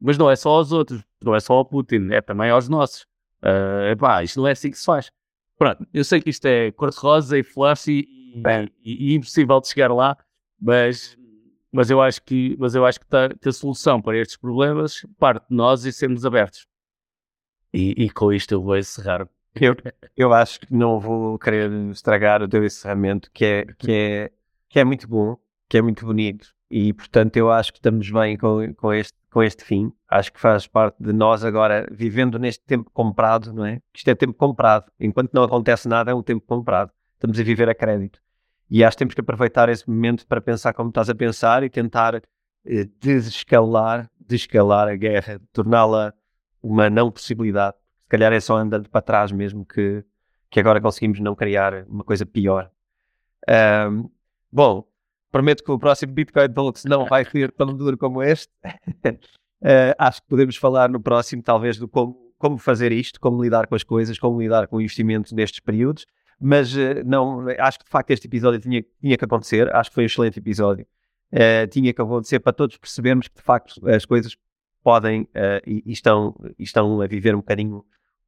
mas não é só aos outros, não é só ao Putin, é também aos nossos. Uh, epá, isto não é assim que se faz. Pronto, eu sei que isto é cor-de-rosa e flashy e, e, e, impossível de chegar lá, mas, mas eu acho que, mas eu acho que, tá, que a solução para estes problemas parte de nós e sermos abertos. E, e com isto eu vou encerrar. Eu, eu acho que não vou querer estragar o teu encerramento, que é, que, é, que é muito bom, que é muito bonito. E, portanto, eu acho que estamos bem com, com, este, com este fim. Acho que faz parte de nós agora, vivendo neste tempo comprado, não é? Isto é tempo comprado. Enquanto não acontece nada, é um tempo comprado. Estamos a viver a crédito. E acho que temos que aproveitar esse momento para pensar como estás a pensar e tentar eh, desescalar, desescalar a guerra, torná-la uma não possibilidade. Se calhar é só andando para trás mesmo que, que agora conseguimos não criar uma coisa pior. Um, bom, prometo que o próximo Bitcoin Talks não (laughs) vai ser tão duro como este. uh, (laughs) acho que podemos falar no próximo, talvez, do como, como fazer isto, como lidar com as coisas, como lidar com o investimento nestes períodos. Mas uh, não, acho que de facto este episódio tinha, tinha que acontecer. Acho que foi um excelente episódio. Uh, tinha que acontecer para todos percebermos que de facto as coisas podem uh, e, e, estão, e estão a viver um bocadinho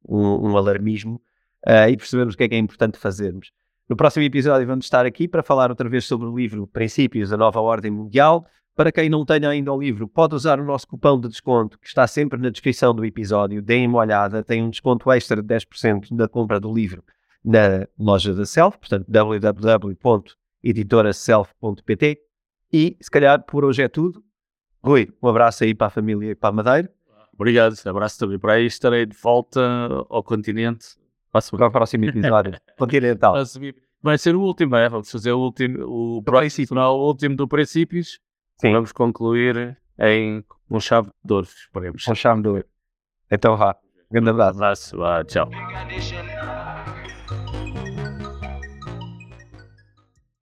um, um alarmismo uh, e percebemos o que é que é importante fazermos. No próximo episódio vamos estar aqui para falar outra vez sobre o livro Princípios da Nova Ordem Mundial. Para quem não tenha ainda o livro, pode usar o nosso cupom de desconto que está sempre na descrição do episódio. Deem uma olhada, tem um desconto extra de 10% na compra do livro na loja da Self, portanto www.editoraself.pt. E se calhar por hoje é tudo. Rui, um abraço aí para a família e para a Madeira. Obrigado, abraço também para aí. Estarei de volta ao continente. Para o próximo episódio. (laughs) Continental. Vai ser o último, é? Vamos fazer o último, o próximo, o último do Princípios. Sim. Vamos concluir em um chave de ouro, esperemos. Um chave de ouro. Então vá. Grande abraço. Um abraço, tchau.